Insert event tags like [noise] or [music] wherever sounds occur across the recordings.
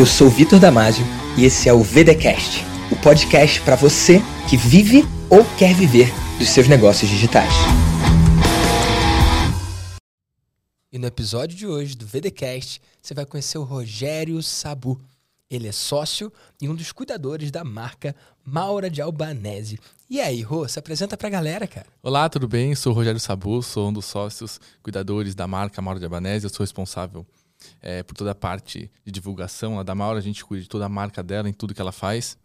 eu sou o Vitor Damasio e esse é o VDcast, o podcast para você que vive ou quer viver dos seus negócios digitais. E no episódio de hoje do VDcast, você vai conhecer o Rogério Sabu. Ele é sócio e um dos cuidadores da marca Maura de Albanese. E aí, Rô, se apresenta pra galera, cara. Olá, tudo bem? Sou o Rogério Sabu, sou um dos sócios cuidadores da marca Maura de Albanese. Eu sou responsável é, por toda a parte de divulgação da Maura. A gente cuida de toda a marca dela, em tudo que ela faz.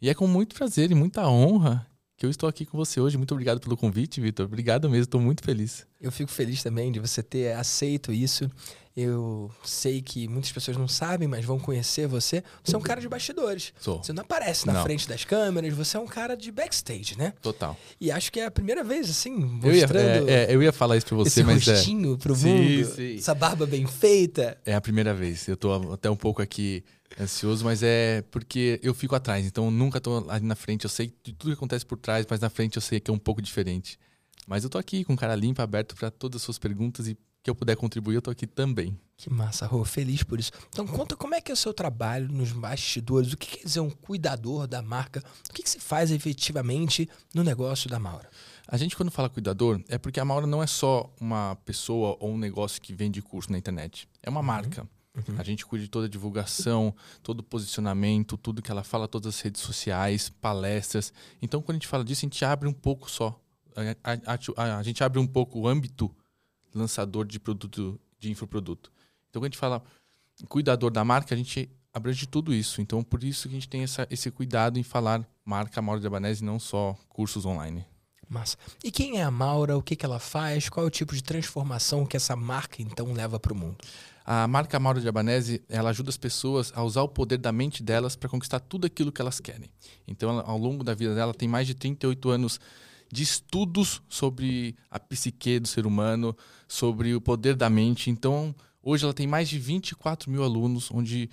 E é com muito prazer e muita honra que eu estou aqui com você hoje. Muito obrigado pelo convite, Vitor. Obrigado mesmo, estou muito feliz. Eu fico feliz também de você ter aceito isso. Eu sei que muitas pessoas não sabem, mas vão conhecer você. Você é um cara de bastidores. Sou. Você não aparece na Não. frente das câmeras, você é um cara de backstage, né? Total. E acho que é a primeira vez, assim, Eu ia, mostrando é, é, eu ia falar isso para você, esse mas é, rostinho pro Sim, mundo. sim. Essa barba bem feita. é a primeira vez. Eu estou até um pouco aqui ansioso, mas é porque eu fico atrás. Então eu nunca estou ali na frente. Eu sei de tudo que acontece por trás, mas na frente eu sei que é um pouco diferente. Mas eu tô aqui com cara limpa, aberto para todas as suas perguntas e que eu puder contribuir, eu tô aqui também. Que massa, Rô, feliz por isso. Então conta como é que é o seu trabalho nos bastidores, o que quer dizer um cuidador da marca, o que, que se faz efetivamente no negócio da Maura? A gente, quando fala cuidador, é porque a Maura não é só uma pessoa ou um negócio que vende curso na internet. É uma marca. A gente cuida de toda a divulgação, todo o posicionamento, tudo que ela fala, todas as redes sociais, palestras. Então, quando a gente fala disso, a gente abre um pouco só. A, a- a- a gente abre um pouco o âmbito lançador de produto, de infoproduto. Então, quando a gente fala cuidador da marca, a gente abrange tudo isso. Então, por isso que a gente tem essa, esse cuidado em falar marca Maura de Abanese não só cursos online. Massa. E quem é a Maura? O que, que ela faz? Qual é o tipo de transformação que essa marca então leva para o mundo? A marca Mauro de Albanese, ela ajuda as pessoas a usar o poder da mente delas para conquistar tudo aquilo que elas querem. Então, ela, ao longo da vida dela, tem mais de 38 anos de estudos sobre a psique do ser humano, sobre o poder da mente. Então, hoje ela tem mais de 24 mil alunos, onde,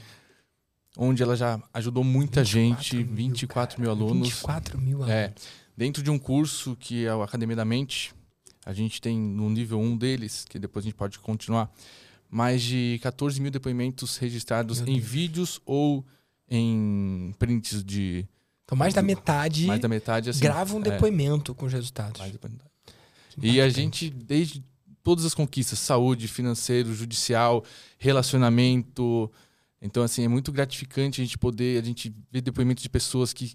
onde ela já ajudou muita gente, 24 mil cara, alunos. 24 mil alunos. É, dentro de um curso que é o Academia da Mente, a gente tem no nível 1 deles, que depois a gente pode continuar, mais de 14 mil depoimentos registrados em vídeos ou em prints de Então mais da metade mais da metade. Assim, grava um é, depoimento com os resultados. E a gente, desde todas as conquistas, saúde, financeiro, judicial, relacionamento. Então, assim, é muito gratificante a gente poder, a gente ver depoimentos de pessoas que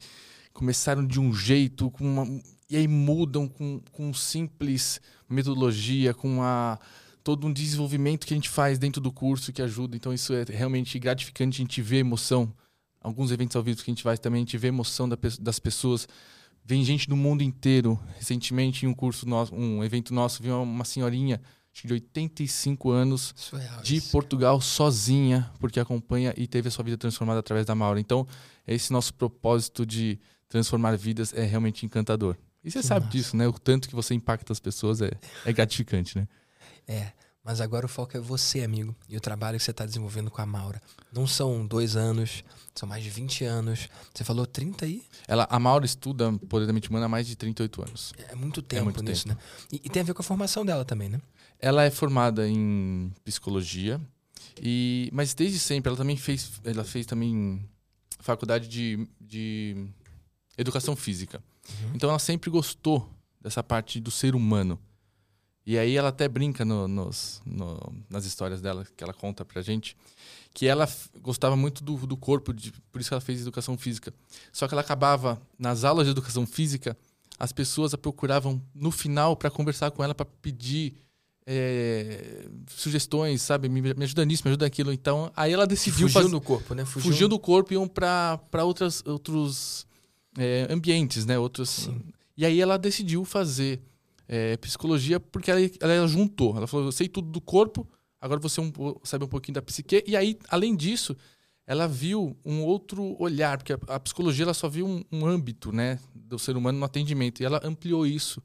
começaram de um jeito, com uma, e aí mudam com, com simples metodologia, com uma, todo um desenvolvimento que a gente faz dentro do curso que ajuda. Então, isso é realmente gratificante, a gente vê emoção. Alguns eventos ao vivo que a gente vai também, a gente vê emoção da das pessoas. Vem gente do mundo inteiro. Recentemente, em um curso nosso, um evento nosso, viu uma senhorinha de 85 anos Surreal de. Portugal sozinha, porque acompanha e teve a sua vida transformada através da Maura. Então, esse nosso propósito de transformar vidas é realmente encantador. E você Que sabe massa. disso, né? O tanto que você impacta as pessoas é, é gratificante, né? É, mas agora o foco é você, amigo, e o trabalho que você está desenvolvendo com a Maura. Não são dois anos, são mais de 20 anos. Você falou 30 aí? Ela, a Maura estuda Poder da Mente Humana há mais de 38 anos. É muito tempo muito nisso, né? E, e tem a ver com a formação dela também, né? Ela é formada em psicologia, e, mas desde sempre ela também fez, ela fez também faculdade de, de educação física. Então ela sempre gostou dessa parte do ser humano. E aí ela até brinca no- nos, no- nas histórias dela que ela conta pra gente que ela gostava muito do, do corpo, de- por isso que ela fez educação física. Só que ela acabava nas aulas de educação física, as pessoas a procuravam no final para conversar com ela para pedir é, sugestões, sabe? Me, me ajuda nisso, me ajuda naquilo. Então, aí ela decidiu Fugiu fazer, do corpo, né? Fugiu, fugiu do corpo e iam para outros é, ambientes, né? Outros, Sim. E aí ela decidiu fazer é, psicologia porque ela, ela juntou. Ela falou: eu sei tudo do corpo, agora você um, po- sabe um pouquinho da psique. E aí, além disso, ela viu um outro olhar, porque a, a psicologia ela só viu um, um âmbito né, do ser humano no atendimento. E ela ampliou isso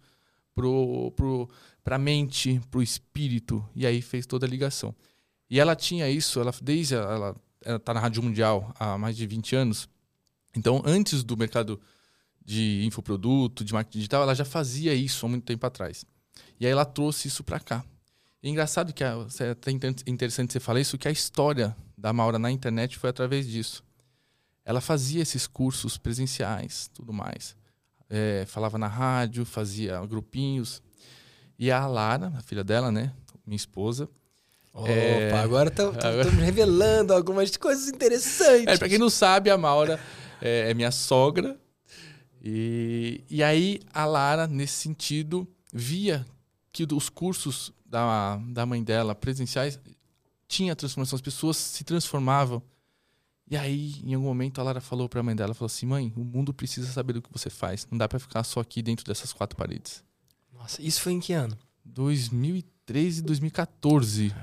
pro, pro, pra mente, pro espírito, e aí fez toda a ligação. E ela tinha isso, ela desde ela ela tá na Rádio Mundial há mais de 20 anos. Então, antes do mercado de infoproduto, de marketing digital, ela já fazia isso há muito tempo atrás. E aí ela trouxe isso para cá. E é engraçado que a, é até inter- interessante você falar isso, que a história da Maura na internet foi através disso. Ela fazia esses cursos presenciais, tudo mais. É, falava na rádio, fazia grupinhos. E a Lara, a filha dela, né? Minha esposa. Opa, é... agora estamos revelando algumas coisas interessantes. [laughs] É, pra quem não sabe, a Maura é, é minha sogra. E, e aí a Lara, nesse sentido, via que os cursos da, da mãe dela, presenciais, tinha transformação, as pessoas se transformavam. E aí, em algum momento, a Lara falou para a mãe dela, falou assim, mãe, o mundo precisa saber do que você faz. Não dá para ficar só aqui dentro dessas quatro paredes. Nossa, isso foi em que ano? 2013 e 2014.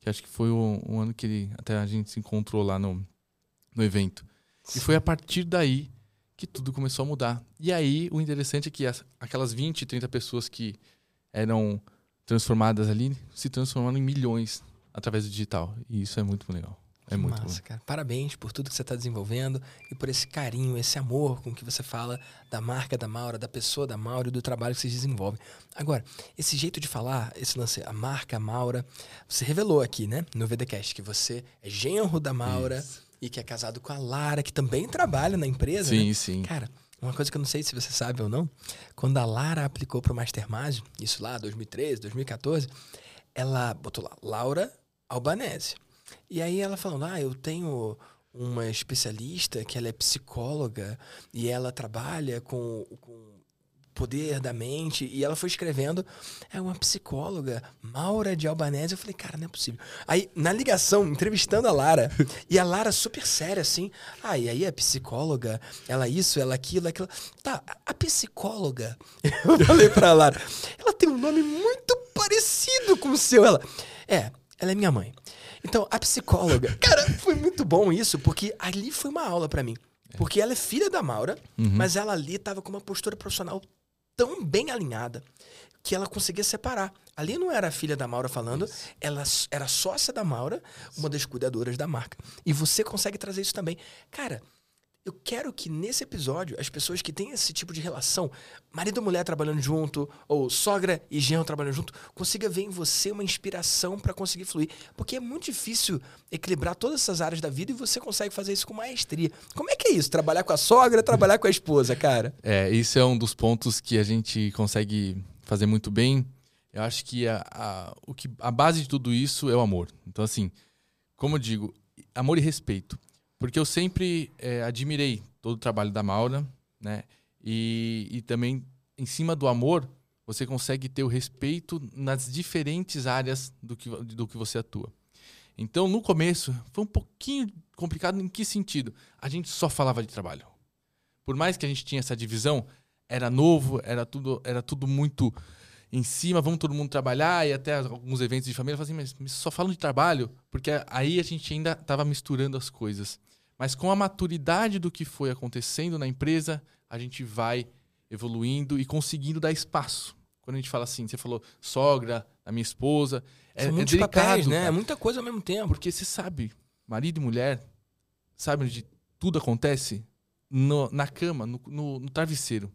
Que acho que foi o, o, ano que ele, até a gente se encontrou lá no, no evento. Sim. E foi a partir daí que tudo começou a mudar. E aí, o interessante é que as, aquelas 20, 30 pessoas que eram transformadas ali se transformaram em milhões através do digital. E isso é muito legal. É muito massa, bom. cara. Parabéns por tudo que você está desenvolvendo e por esse carinho, esse amor com que você fala da marca da Maura, da pessoa da Maura e do trabalho que vocês desenvolvem. Agora, esse jeito de falar, esse lance, a marca a Maura, você revelou aqui, né, no VDcast, que você é genro da Maura isso. E que é casado com a Lara, que também trabalha na empresa. Sim, né? sim. Cara, uma coisa que eu não sei se você sabe ou não, quando a Lara aplicou para o Mastermind, isso lá, 2013, 2014, ela botou lá, Laura Albanese. E aí ela falando, ah, eu tenho uma especialista que ela é psicóloga e ela trabalha com, com poder da mente. E ela foi escrevendo, é uma psicóloga, Maura de Albanese. Eu falei, cara, não é possível. Aí, na ligação, entrevistando a Lara, e a Lara super séria, assim, ah, e aí a psicóloga, ela isso, ela aquilo, aquilo. Tá, a psicóloga, [laughs] eu falei pra Lara, ela tem um nome muito parecido com o seu. Ela, é, ela é minha mãe. Então, a psicóloga. [laughs] Cara, foi muito bom isso, porque ali foi uma aula para mim. Porque ela é filha da Maura, uhum. mas ela ali tava com uma postura profissional tão bem alinhada que ela conseguia separar. Ali não era a filha da Maura falando, isso. ela era sócia da Maura, uma das cuidadoras da marca. E você consegue trazer isso também. Cara, eu quero que nesse episódio as pessoas que têm esse tipo de relação, marido e mulher trabalhando junto, ou sogra e genro trabalhando junto, consiga ver em você uma inspiração para conseguir fluir. Porque é muito difícil equilibrar todas essas áreas da vida e você consegue fazer isso com maestria. Como é que é isso? Trabalhar com a sogra, trabalhar com a esposa, cara? É, isso é um dos pontos que a gente consegue fazer muito bem. Eu acho que a, a, o que a base de tudo isso é o amor. Então, assim, como eu digo, amor e respeito. Porque eu sempre é, admirei todo o trabalho da Maura, né? E, e também, em cima do amor, você consegue ter o respeito nas diferentes áreas do que, do que você atua. Então, no começo, foi um pouquinho complicado em que sentido? A gente só falava de trabalho. Por mais que a gente tinha essa divisão, era novo, era tudo, era tudo muito em cima, vamos todo mundo trabalhar e até alguns eventos de família, assim, mas só falam de trabalho, porque aí a gente ainda estava misturando as coisas. Mas com a maturidade do que foi acontecendo na empresa, a gente vai evoluindo e conseguindo dar espaço. Quando a gente fala assim, você falou sogra, a minha esposa, é, São é delicado, papéis, né? É muita coisa ao mesmo tempo. Porque você sabe, marido e mulher, sabe onde tudo acontece? No, na cama, no, no, no travesseiro.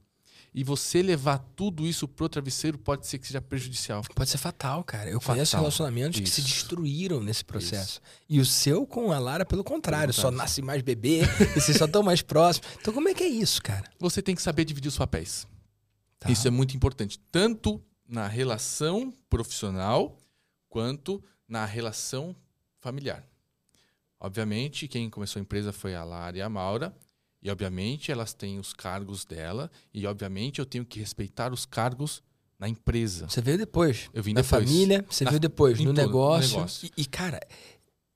E você levar tudo isso pro travesseiro pode ser que seja prejudicial. Pode ser fatal, cara. Eu fatal. conheço relacionamentos isso. que se destruíram nesse processo. Isso. E o seu com a Lara, pelo contrário, só nasce mais bebê e [laughs] vocês só estão mais próximos. Então, como é que é isso, cara? Você tem que saber dividir os papéis. Tá. Isso é muito importante. Tanto na relação profissional quanto na relação familiar. Obviamente, quem começou a empresa foi a Lara e a Maura. E, obviamente, elas têm os cargos dela. E, obviamente, eu tenho que respeitar os cargos na empresa. Você veio depois. Eu vim na depois. família, você na, veio depois. No tudo, negócio. no negócio. E, e, cara,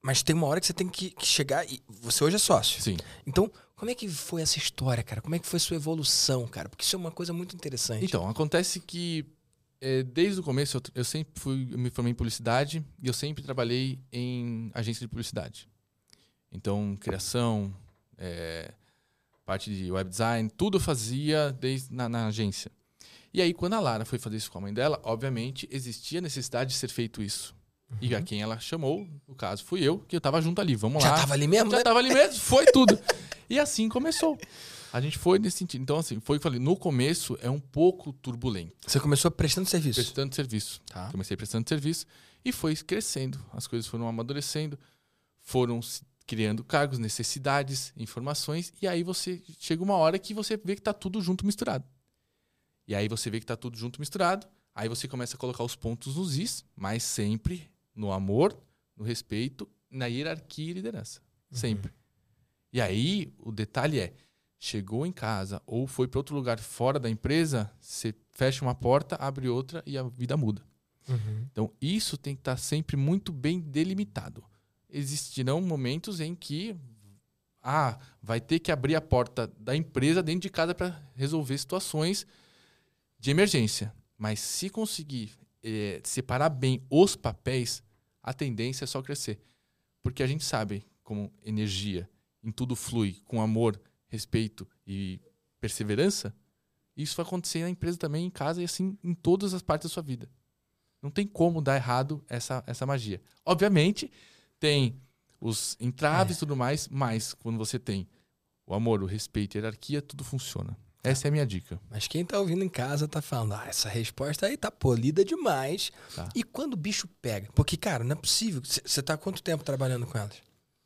mas tem uma hora que você tem que, que chegar. E você hoje é sócio. Sim. Então, como é que foi essa história, cara? Como é que foi sua evolução, cara? Porque isso é uma coisa muito interessante. Então, acontece que é, desde o começo eu, eu sempre fui, eu me formei em publicidade e eu sempre trabalhei em agência de publicidade. Então, criação, é, parte de web design, tudo fazia desde na, na, agência. E aí, quando a Lara foi fazer isso com a mãe dela, obviamente existia necessidade de ser feito isso. Uhum. E a quem ela chamou, no caso, fui eu, que eu estava junto ali. Vamos Já lá. Já tava ali mesmo? Já né? tava ali mesmo, foi [laughs] tudo. e assim começou. A gente foi nesse sentido. Então, assim, foi falei, no começo é um pouco turbulento. Você começou prestando serviço? Prestando serviço. Tá. Comecei prestando serviço e foi crescendo. As coisas foram amadurecendo foram se criando cargos, necessidades, informações, e aí você chega uma hora que você vê que está tudo junto misturado. E aí você vê que está tudo junto misturado, aí você começa a colocar os pontos nos is, mas sempre no amor, no respeito, na hierarquia e liderança. Uhum. Sempre. E aí o detalhe é, chegou em casa ou foi para outro lugar fora da empresa, você fecha uma porta, abre outra e a vida muda. Uhum. Então, isso tem que estar sempre muito bem delimitado. Existirão momentos em que ah, vai ter que abrir a porta da empresa dentro de casa para resolver situações de emergência. Mas se conseguir eh, separar bem os papéis, a tendência é só crescer. Porque a gente sabe como energia em tudo flui com amor, respeito e perseverança, isso vai acontecer na empresa também, em casa e assim em todas as partes da sua vida. Não tem como dar errado essa, essa magia. Obviamente, tem os entraves e É. tudo mais, mas quando você tem o amor, o respeito e a hierarquia, tudo funciona. Essa é a minha dica. Mas quem tá ouvindo em casa tá falando, ah, essa resposta aí tá polida demais. Tá. E quando o bicho pega? Porque, cara, não é possível. Você tá há quanto tempo trabalhando com elas?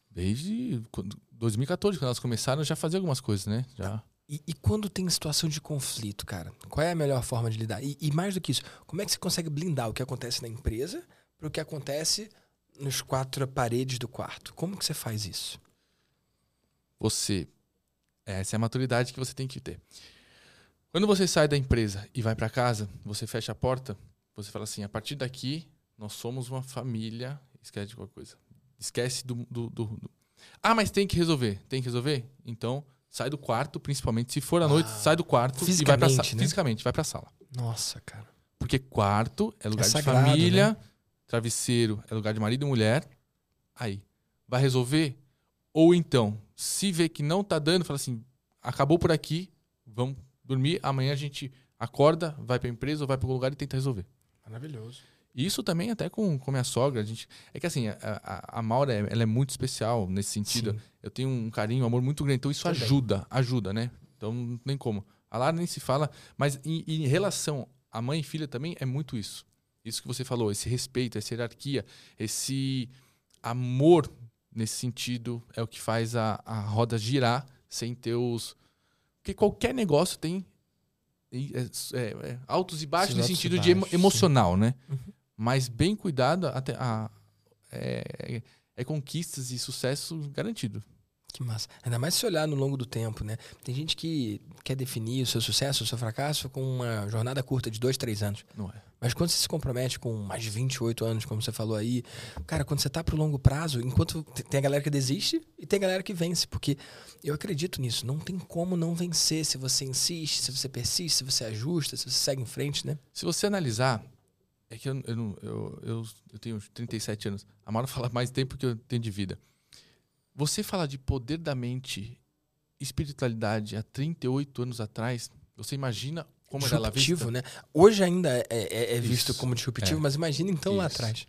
Desde quando- 2014, quando elas começaram, eu já fazia algumas coisas, né? Já. E, e quando tem situação de conflito, cara, qual é a melhor forma de lidar? E, e mais do que isso, como é que você consegue blindar o que acontece na empresa para o que acontece nos quatro paredes do quarto? Como que você faz isso? Você. Essa é a maturidade que você tem que ter. Quando você sai da empresa e vai para casa, você fecha a porta, você fala assim: a partir daqui, nós somos uma família. Esquece de qualquer coisa. Esquece do, do, do- do- Ah, mas tem que resolver. Tem que resolver? Então, sai do quarto, principalmente se for à noite, Ah, sai do quarto e vai pra sala. fisicamente, né? Fisicamente, vai pra sala. Nossa, cara. Porque quarto é lugar de sagrado, família, travesseiro é lugar de marido e mulher. Aí, vai resolver? Ou então, se vê que não tá dando, fala assim: acabou por aqui, vamos dormir, amanhã a gente acorda, vai pra empresa ou vai para algum lugar e tenta resolver. Maravilhoso. Isso também até com, com minha sogra, a gente. É que assim, a, a, a Maura é- ela é muito especial nesse sentido. Sim. Eu tenho um carinho, um amor muito grande. Então isso Também. ajuda, ajuda, né? Então não tem como. A Lara nem se fala, mas em, em relação a mãe e filha também é muito isso. Isso que você falou, esse respeito, essa hierarquia, esse amor nesse sentido é o que faz a, a roda girar sem ter os. Porque qualquer negócio tem é- é- é altos e baixos no sentido de emo- emocional, né? Uhum. Mas bem cuidado, até a, é, é conquistas e sucesso garantido. Que massa. Ainda mais se olhar no longo do tempo, né? Tem gente que quer definir o seu sucesso, o seu fracasso com uma jornada curta de dois, três anos. Não é? Mas quando você se compromete com mais de 28 anos, como você falou aí, cara, quando você tá pro longo prazo, enquanto te- tem a galera que desiste e tem a galera que vence, porque eu acredito nisso, não tem como não vencer se você insiste, se você persiste, se você ajusta, se você segue em frente, né? Se você analisar, é que eu, eu, eu, eu, eu tenho 37 anos. A Maura [laughs] fala mais tempo que eu tenho de vida. Você falar de poder da mente, espiritualidade há 38 anos atrás, você imagina como lá disruptivo, né? Hoje ainda é, é- é visto Isso, como disruptivo, é. mas imagina então lá Isso. atrás.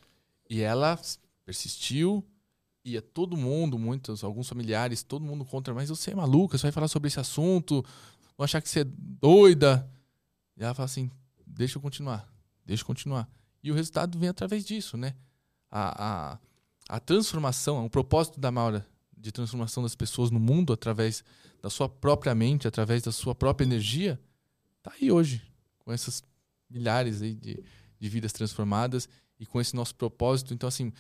E ela persistiu, ia todo mundo, muitos, alguns familiares, todo mundo contra, mas você é maluca, você vai falar sobre esse assunto, vão achar que você é doida. E ela fala assim: deixa eu continuar, deixa eu continuar. E o resultado vem através disso, né? A, a, a transformação, o propósito da Maura de transformação das pessoas no mundo através da sua própria mente, através da sua própria energia, tá aí hoje, com essas milhares aí de, de vidas transformadas e com esse nosso propósito. Então, assim,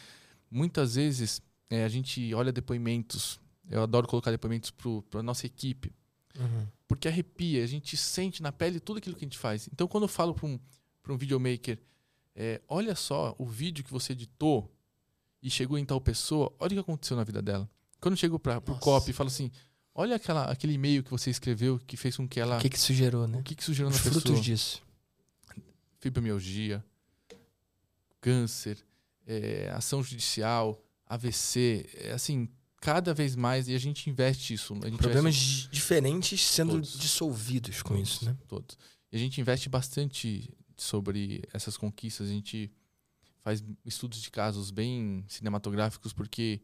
muitas vezes é, a gente olha depoimentos, eu adoro colocar depoimentos para a nossa equipe, porque arrepia, a gente sente na pele tudo aquilo que a gente faz. Então, quando eu falo para um, pra um videomaker, é, olha só o vídeo que você editou e chegou em tal pessoa, olha o que aconteceu na vida dela. Quando eu chego para o copy e falo assim, olha aquela, aquele e-mail que você escreveu que fez com que ela... O que que isso gerou, né? o que, que isso gerou Os na frutos pessoa? disso. fibromialgia, câncer, é, ação judicial, AVC, é, assim, cada vez mais e a gente investe isso. Gente Problemas investe di- diferentes sendo Todos. dissolvidos com todos, isso, né? Todos. E a gente investe bastante sobre essas conquistas. A gente faz estudos de casos bem cinematográficos porque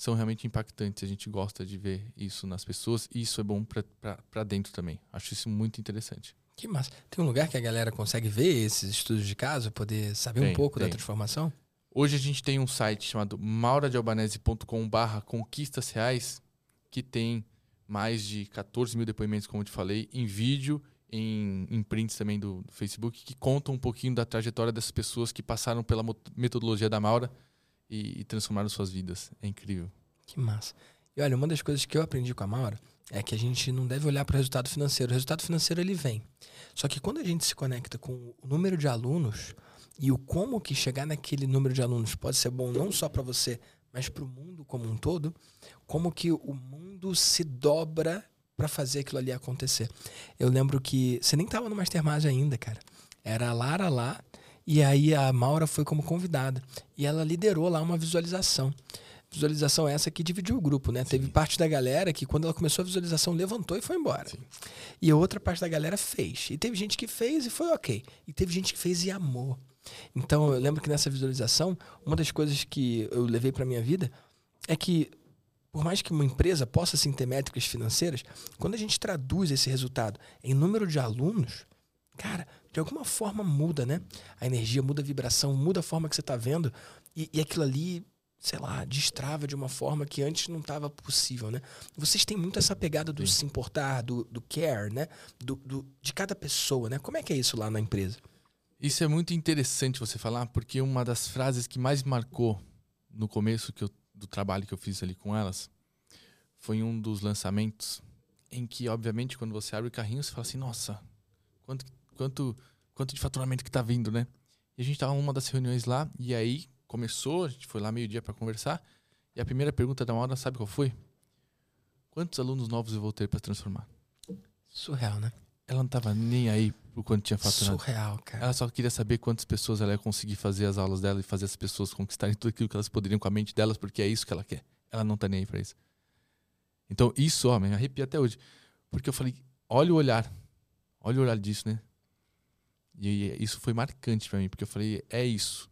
são realmente impactantes. A gente gosta de ver isso nas pessoas e isso é bom para dentro também. Acho isso muito interessante. Que massa. Tem um lugar que a galera consegue ver esses estudos de caso, poder saber um Tem, pouco da tem. transformação? Hoje a gente tem um site chamado mauradealbanese.com barra conquistas reais, que tem mais de 14 mil depoimentos, como eu te falei, em vídeo, em, em prints também do, do, Facebook, que contam um pouquinho da trajetória dessas pessoas que passaram pela metodologia da Maura e, e transformaram suas vidas. É incrível. Que massa. E olha, uma das coisas que eu aprendi com a Maura é que a gente não deve olhar para o resultado financeiro. O resultado financeiro ele vem. Só que quando a gente se conecta com o número de alunos e o como que chegar naquele número de alunos pode ser bom não só para você, mas para o mundo como um todo, como que o mundo se dobra para fazer aquilo ali acontecer. Eu lembro que você nem estava no Mastermind ainda, cara. Era a Lara lá e aí a Maura foi como convidada e ela liderou lá uma visualização. Visualização essa que dividiu o grupo, né? Sim. Teve parte da galera que quando ela começou a visualização levantou e foi embora. Sim. E a outra parte da galera fez. E teve gente que fez e foi ok. E teve gente que fez e amou. Então eu lembro que nessa visualização, uma das coisas que eu levei para minha vida é que por mais que uma empresa possa sim ter métricas financeiras, quando a gente traduz esse resultado em número de alunos, cara, de alguma forma muda, né? A energia muda a vibração, muda a forma que você está vendo e, e aquilo ali sei lá, destrava de uma forma que antes não estava possível, né? Vocês têm muito essa pegada do Sim. se importar, do, do care, né? Do, do, de cada pessoa, né? Como é que é isso lá na empresa? Isso é muito interessante você falar, porque uma das frases que mais marcou no começo que eu, do trabalho que eu fiz ali com elas foi um dos lançamentos em que, obviamente, quando você abre o carrinho, você fala assim, nossa, quanto, quanto, quanto de faturamento que tá vindo, né? E a gente tava numa das reuniões lá, e aí começou, a gente foi lá meio-dia para conversar. E a primeira pergunta da hora, sabe qual foi? Quantos alunos novos eu vou ter para transformar? Surreal, né? Ela não tava nem aí por quanto tinha faturado. Surreal, cara. Ela só queria saber quantas pessoas ela ia conseguir fazer as aulas dela e fazer as pessoas conquistarem tudo aquilo que elas poderiam com a mente delas, porque é isso que ela quer. Ela não tá nem aí pra isso. Então, isso, ó, me arrepia até hoje. Porque eu falei, olha o olhar. Olha o olhar disso, né? E isso foi marcante para mim, porque eu falei, é isso.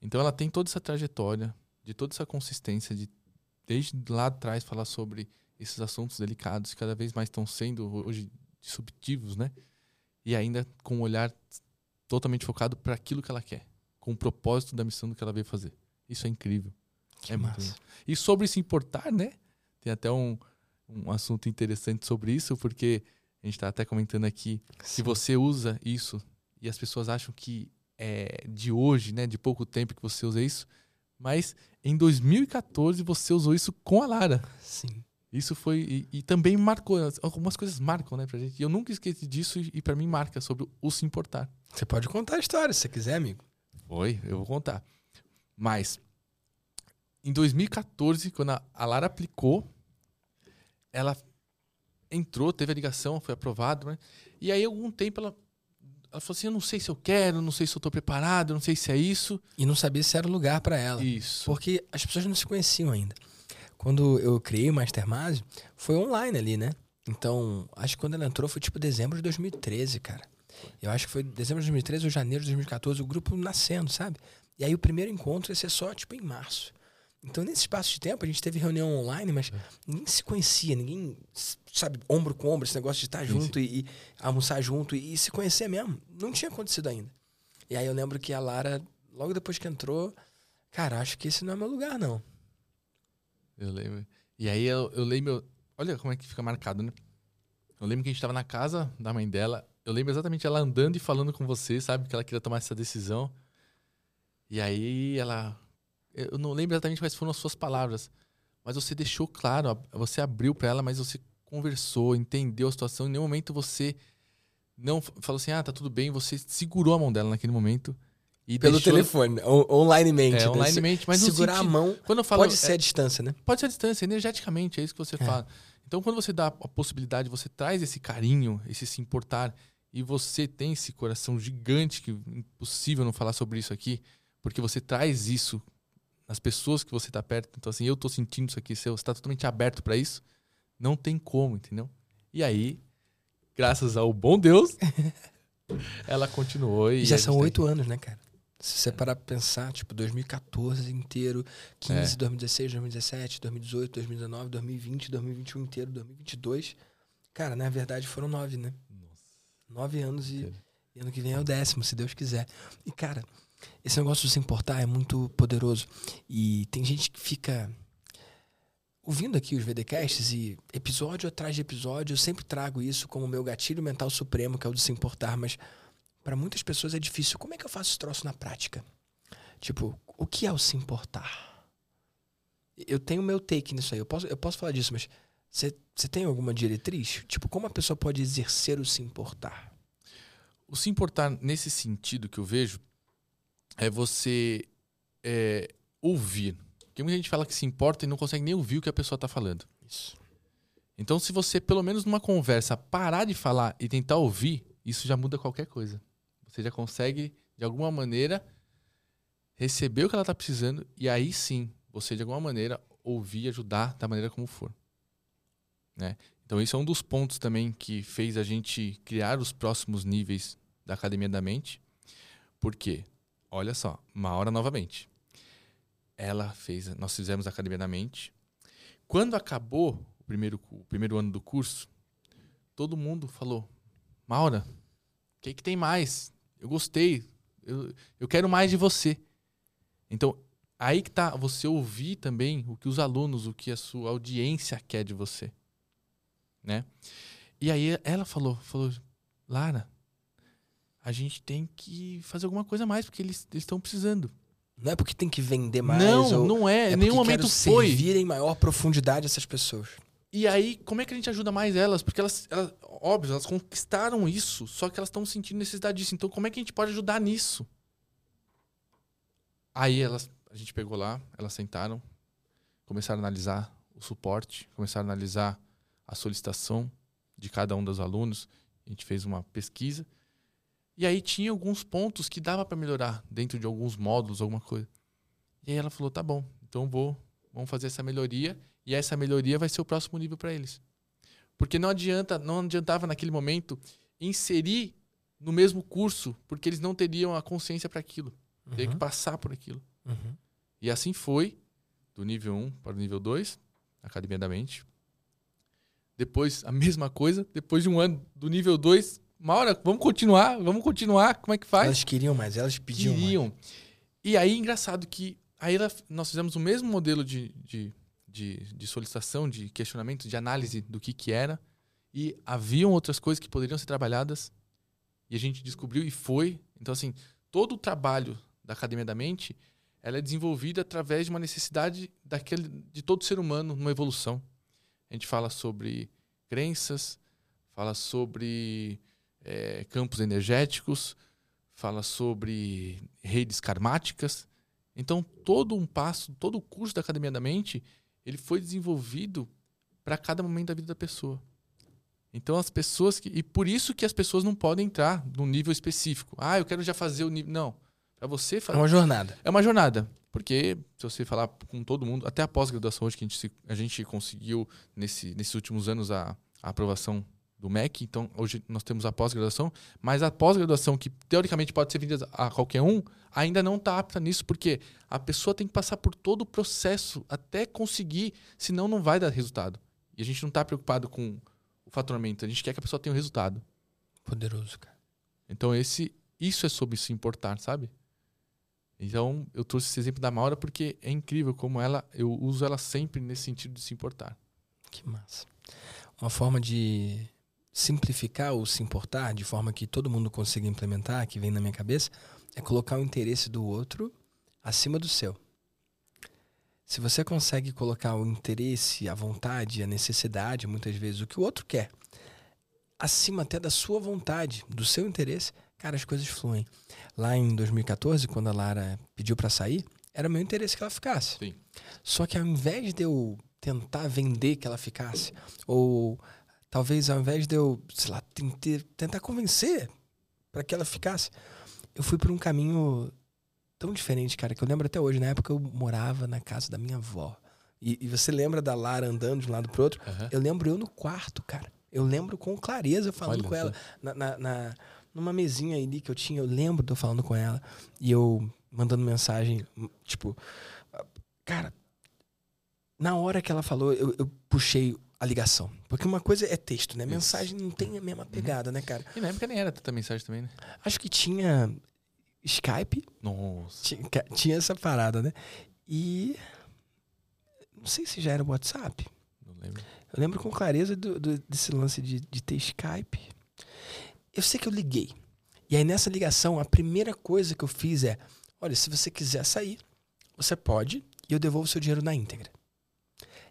Então ela tem toda essa trajetória, de toda essa consistência, de desde lá atrás falar sobre esses assuntos delicados que cada vez mais estão sendo hoje disruptivos, né? E ainda com um olhar totalmente focado para aquilo que ela quer, com o propósito da missão do que ela veio fazer. Isso é incrível. Que é massa. E sobre se importar, né? Tem até um, um assunto interessante sobre isso, porque a gente está até comentando aqui Sim. que você usa isso e as pessoas acham que é, de hoje, né, de pouco tempo que você usa isso, mas em 2014 você usou isso com a Lara. Sim. Isso foi. E, e, também marcou. Algumas coisas marcam, né, pra gente. E eu nunca esqueci disso e, e para mim marca sobre o se importar. Você pode contar a história se você quiser, amigo. Foi, eu vou contar. Mas, em 2014, quando a, a Lara aplicou, ela entrou, teve a ligação, foi aprovado, né? E aí, algum tempo, ela ela falou assim: eu não sei se eu quero, não sei se eu estou preparado, não sei se é isso. E não sabia se era o lugar para ela. Isso. Porque as pessoas não se conheciam ainda. Quando eu criei o Mastermind, foi online ali, né? Então, acho que quando ela entrou foi tipo dezembro de 2013, cara. Eu acho que foi dezembro de 2013 ou janeiro de 2014, o grupo nascendo, sabe? E aí o primeiro encontro ia ser só, tipo, em março. Então, nesse espaço de tempo, a gente teve reunião online, mas ninguém se conhecia, ninguém, sabe, ombro com ombro, esse negócio de estar junto. E, e, almoçar junto e, e, se conhecer mesmo. Não tinha acontecido ainda. E aí eu lembro que a Lara, logo depois que entrou, cara, acho que esse não é meu lugar, não. Eu lembro. E aí eu, eu lembro, olha como é que fica marcado, né? Eu lembro que a gente estava na casa da mãe dela. Eu lembro exatamente ela andando e falando com você, sabe? Que ela queria tomar essa decisão. E aí ela eu não lembro exatamente quais foram as suas palavras, mas você deixou claro, você abriu para ela, mas você conversou, entendeu a situação. Em nenhum momento você não falou assim, ah, tá tudo bem. Você segurou a mão dela naquele momento. E Pelo deixou... telefone, onlinemente. É, né? onlinemente, mas Segurar sentido... a mão quando eu falo, pode ser é, a distância, né? Pode ser a distância, energeticamente, é isso que você é. fala. Então, quando você dá a possibilidade, você traz esse carinho, esse se importar, e você tem esse coração gigante, que é impossível não falar sobre isso aqui, porque você traz isso as pessoas que você está perto. Então, assim, eu estou sentindo isso aqui, você está totalmente aberto para isso, não tem como, entendeu? E aí, graças ao bom Deus, [laughs] ela continuou. E Já são tá oito tá anos, né, cara? Se você parar pra pensar, tipo, 2014 inteiro, 15, é. 2016, 2017, 2018, 2019, 2020, 2021 inteiro, 2022. Cara, na verdade foram nove, né? Nossa. Nove anos e, e ano que vem é o décimo, se Deus quiser. E, cara, esse negócio de se importar é muito poderoso. E tem gente que fica ouvindo aqui os VDcasts e episódio atrás de episódio, eu sempre trago isso como meu gatilho mental supremo, que é o de se importar, mas para muitas pessoas é difícil. Como é que eu faço esse troço na prática? Tipo, o que é o se importar? Eu tenho meu take nisso aí, eu posso, eu posso falar disso, mas você tem alguma diretriz? Tipo, como a pessoa pode exercer o se importar? O se importar nesse sentido que eu vejo é você é, ouvir. Porque muita gente fala que se importa e não consegue nem ouvir o que a pessoa está falando. Isso. Então, se você, pelo menos numa conversa, parar de falar e tentar ouvir, isso já muda qualquer coisa. Você já consegue, de alguma maneira, receber o que ela está precisando e aí sim, você, de alguma maneira, ouvir e ajudar da maneira como for. Né? Então, isso é um dos pontos também que fez a gente criar os próximos níveis da Academia da Mente. Por quê? Olha só, uma hora novamente. Ela fez, nós fizemos a Academia da Mente. Quando acabou o primeiro, o primeiro ano do curso, todo mundo falou: Maura, o que, que tem mais? Eu gostei, eu, eu quero mais de você. Então, aí que tá você ouvir também o que os alunos, o que a sua audiência quer de você. Né? E aí ela falou, falou, Lara, a gente tem que fazer alguma coisa mais, porque eles estão precisando. Não é porque tem que vender mais. Não, não é. é em nenhum momento foi. servir em maior profundidade essas pessoas. E aí, como é que a gente ajuda mais elas? Porque elas, elas óbvio, elas conquistaram isso, só que elas estão sentindo necessidade disso. Então, como é que a gente pode ajudar nisso? Aí elas, a gente pegou lá, elas sentaram, começaram a analisar o suporte, começaram a analisar a solicitação de cada um dos alunos. A gente fez uma pesquisa e aí tinha alguns pontos que dava para melhorar dentro de alguns módulos, alguma coisa. E aí ela falou: "Tá bom, então vou, vamos fazer essa melhoria e essa melhoria vai ser o próximo nível para eles". Porque não adianta, não adiantava naquele momento inserir no mesmo curso, porque eles não teriam a consciência para aquilo. Uhum. Teria que passar por aquilo. Uhum. E assim foi, do nível 1 para o nível 2, Academia da Mente. Depois, a [laughs] mesma coisa, depois de um ano do nível 2 Maura, vamos continuar, vamos continuar, como é que faz? Elas queriam mais, elas pediam Queriam. E aí, engraçado que aí ela, nós fizemos o mesmo modelo de, de, de, de, solicitação, de questionamento, de análise do que, que era. E haviam outras coisas que poderiam ser trabalhadas. E a gente descobriu e foi. Então, assim, todo o trabalho da Academia da Mente ela é desenvolvida através de uma necessidade daquele, de todo ser humano numa evolução. A gente fala sobre crenças, fala sobre é, campos energéticos, fala sobre redes karmáticas. Então, todo um passo, todo o curso da Academia da Mente, ele foi desenvolvido para cada momento da vida da pessoa. Então, as pessoas que. E por isso que as pessoas não podem entrar num nível específico. Ah, eu quero já fazer o nível. Não. Para você fazer. É uma jornada. É uma jornada. Porque, se você falar com todo mundo, até a pós-graduação hoje que a gente, a gente conseguiu, nesse, nesses últimos anos, a, a aprovação do MEC, então hoje nós temos a pós-graduação, mas a pós-graduação, que teoricamente pode ser vendida a qualquer um, ainda não está apta nisso, porque a pessoa tem que passar por todo o processo até conseguir, senão não vai dar resultado. E a gente não está preocupado com o faturamento, a gente quer que a pessoa tenha o um resultado. Poderoso, cara. Então esse, isso é sobre se importar, sabe? Então eu trouxe esse exemplo da Maura porque é incrível como ela, eu uso ela sempre nesse sentido de se importar. Que massa. Uma forma de simplificar ou se importar de forma que todo mundo consiga implementar, que vem na minha cabeça, é colocar o interesse do outro acima do seu. Se você consegue colocar o interesse, a vontade, a necessidade, muitas vezes o que o outro quer, acima até da sua vontade, do seu interesse, cara, as coisas fluem. Lá em 2014, quando a Lara pediu para sair, era meu interesse que ela ficasse. Sim. Só que ao invés de eu tentar vender que ela ficasse, ou Talvez ao invés de eu, sei lá, tentar convencer para que ela ficasse, eu fui por um caminho tão diferente, cara, que eu lembro até hoje. Na época eu morava na casa da minha avó. E, e você lembra da Lara andando de um lado pro outro? Uhum. Eu lembro eu no quarto, cara. Eu lembro com clareza falando Olha com ela. Na, na, na, numa mesinha ali que eu tinha, eu lembro de eu falando com ela. E eu mandando mensagem, tipo. Cara, na hora que ela falou, eu, eu puxei a ligação. Porque uma coisa é texto, né? Mensagem não tem a mesma pegada, né, cara? E na época nem era tanta mensagem também, né? Acho que tinha. Skype. Nossa. Tinha, tinha essa parada, né? E. Não sei se já era WhatsApp. Não lembro. Eu lembro com clareza do, do- desse lance de, de ter Skype. Eu sei que eu liguei. E aí nessa ligação, a primeira coisa que eu fiz é: olha, se você quiser sair, você pode e eu devolvo seu dinheiro na íntegra.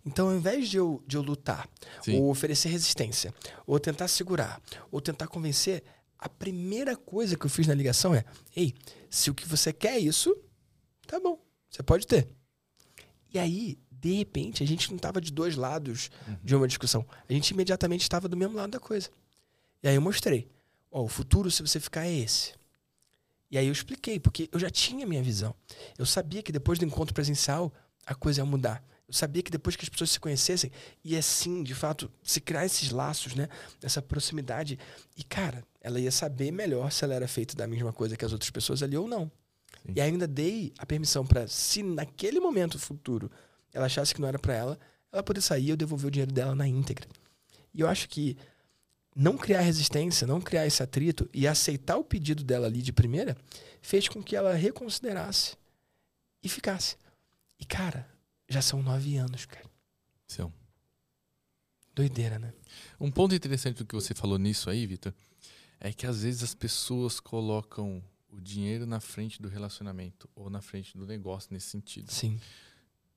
Então, ao invés de eu, de eu lutar, Sim. ou oferecer resistência, ou tentar segurar, ou tentar convencer, a primeira coisa que eu fiz na ligação é: ei, se o que você quer é isso, tá bom, você pode ter. E aí, de repente, a gente não estava de dois lados de uma discussão. A gente imediatamente estava do mesmo lado da coisa. E aí eu mostrei: ó, o futuro, se você ficar, é esse. E aí eu expliquei, porque eu já tinha a minha visão. Eu sabia que depois do encontro presencial, a coisa ia mudar. Eu sabia que depois que as pessoas se conhecessem, ia sim, de fato, se criar esses laços, né? Essa proximidade. E, cara, ela ia saber melhor se ela era feita da mesma coisa que as outras pessoas ali ou não. Sim. E ainda dei a permissão para, se naquele momento futuro ela achasse que não era para ela, ela poder sair e eu devolver o dinheiro dela na íntegra. E eu acho que não criar resistência, não criar esse atrito e aceitar o pedido dela ali de primeira, fez com que ela reconsiderasse e ficasse. E, cara, já são nove anos, cara. São. Doideira, né? Um ponto interessante do que você falou nisso aí, Vitor, é que às vezes as pessoas colocam o dinheiro na frente do relacionamento ou na frente do negócio nesse sentido. Sim.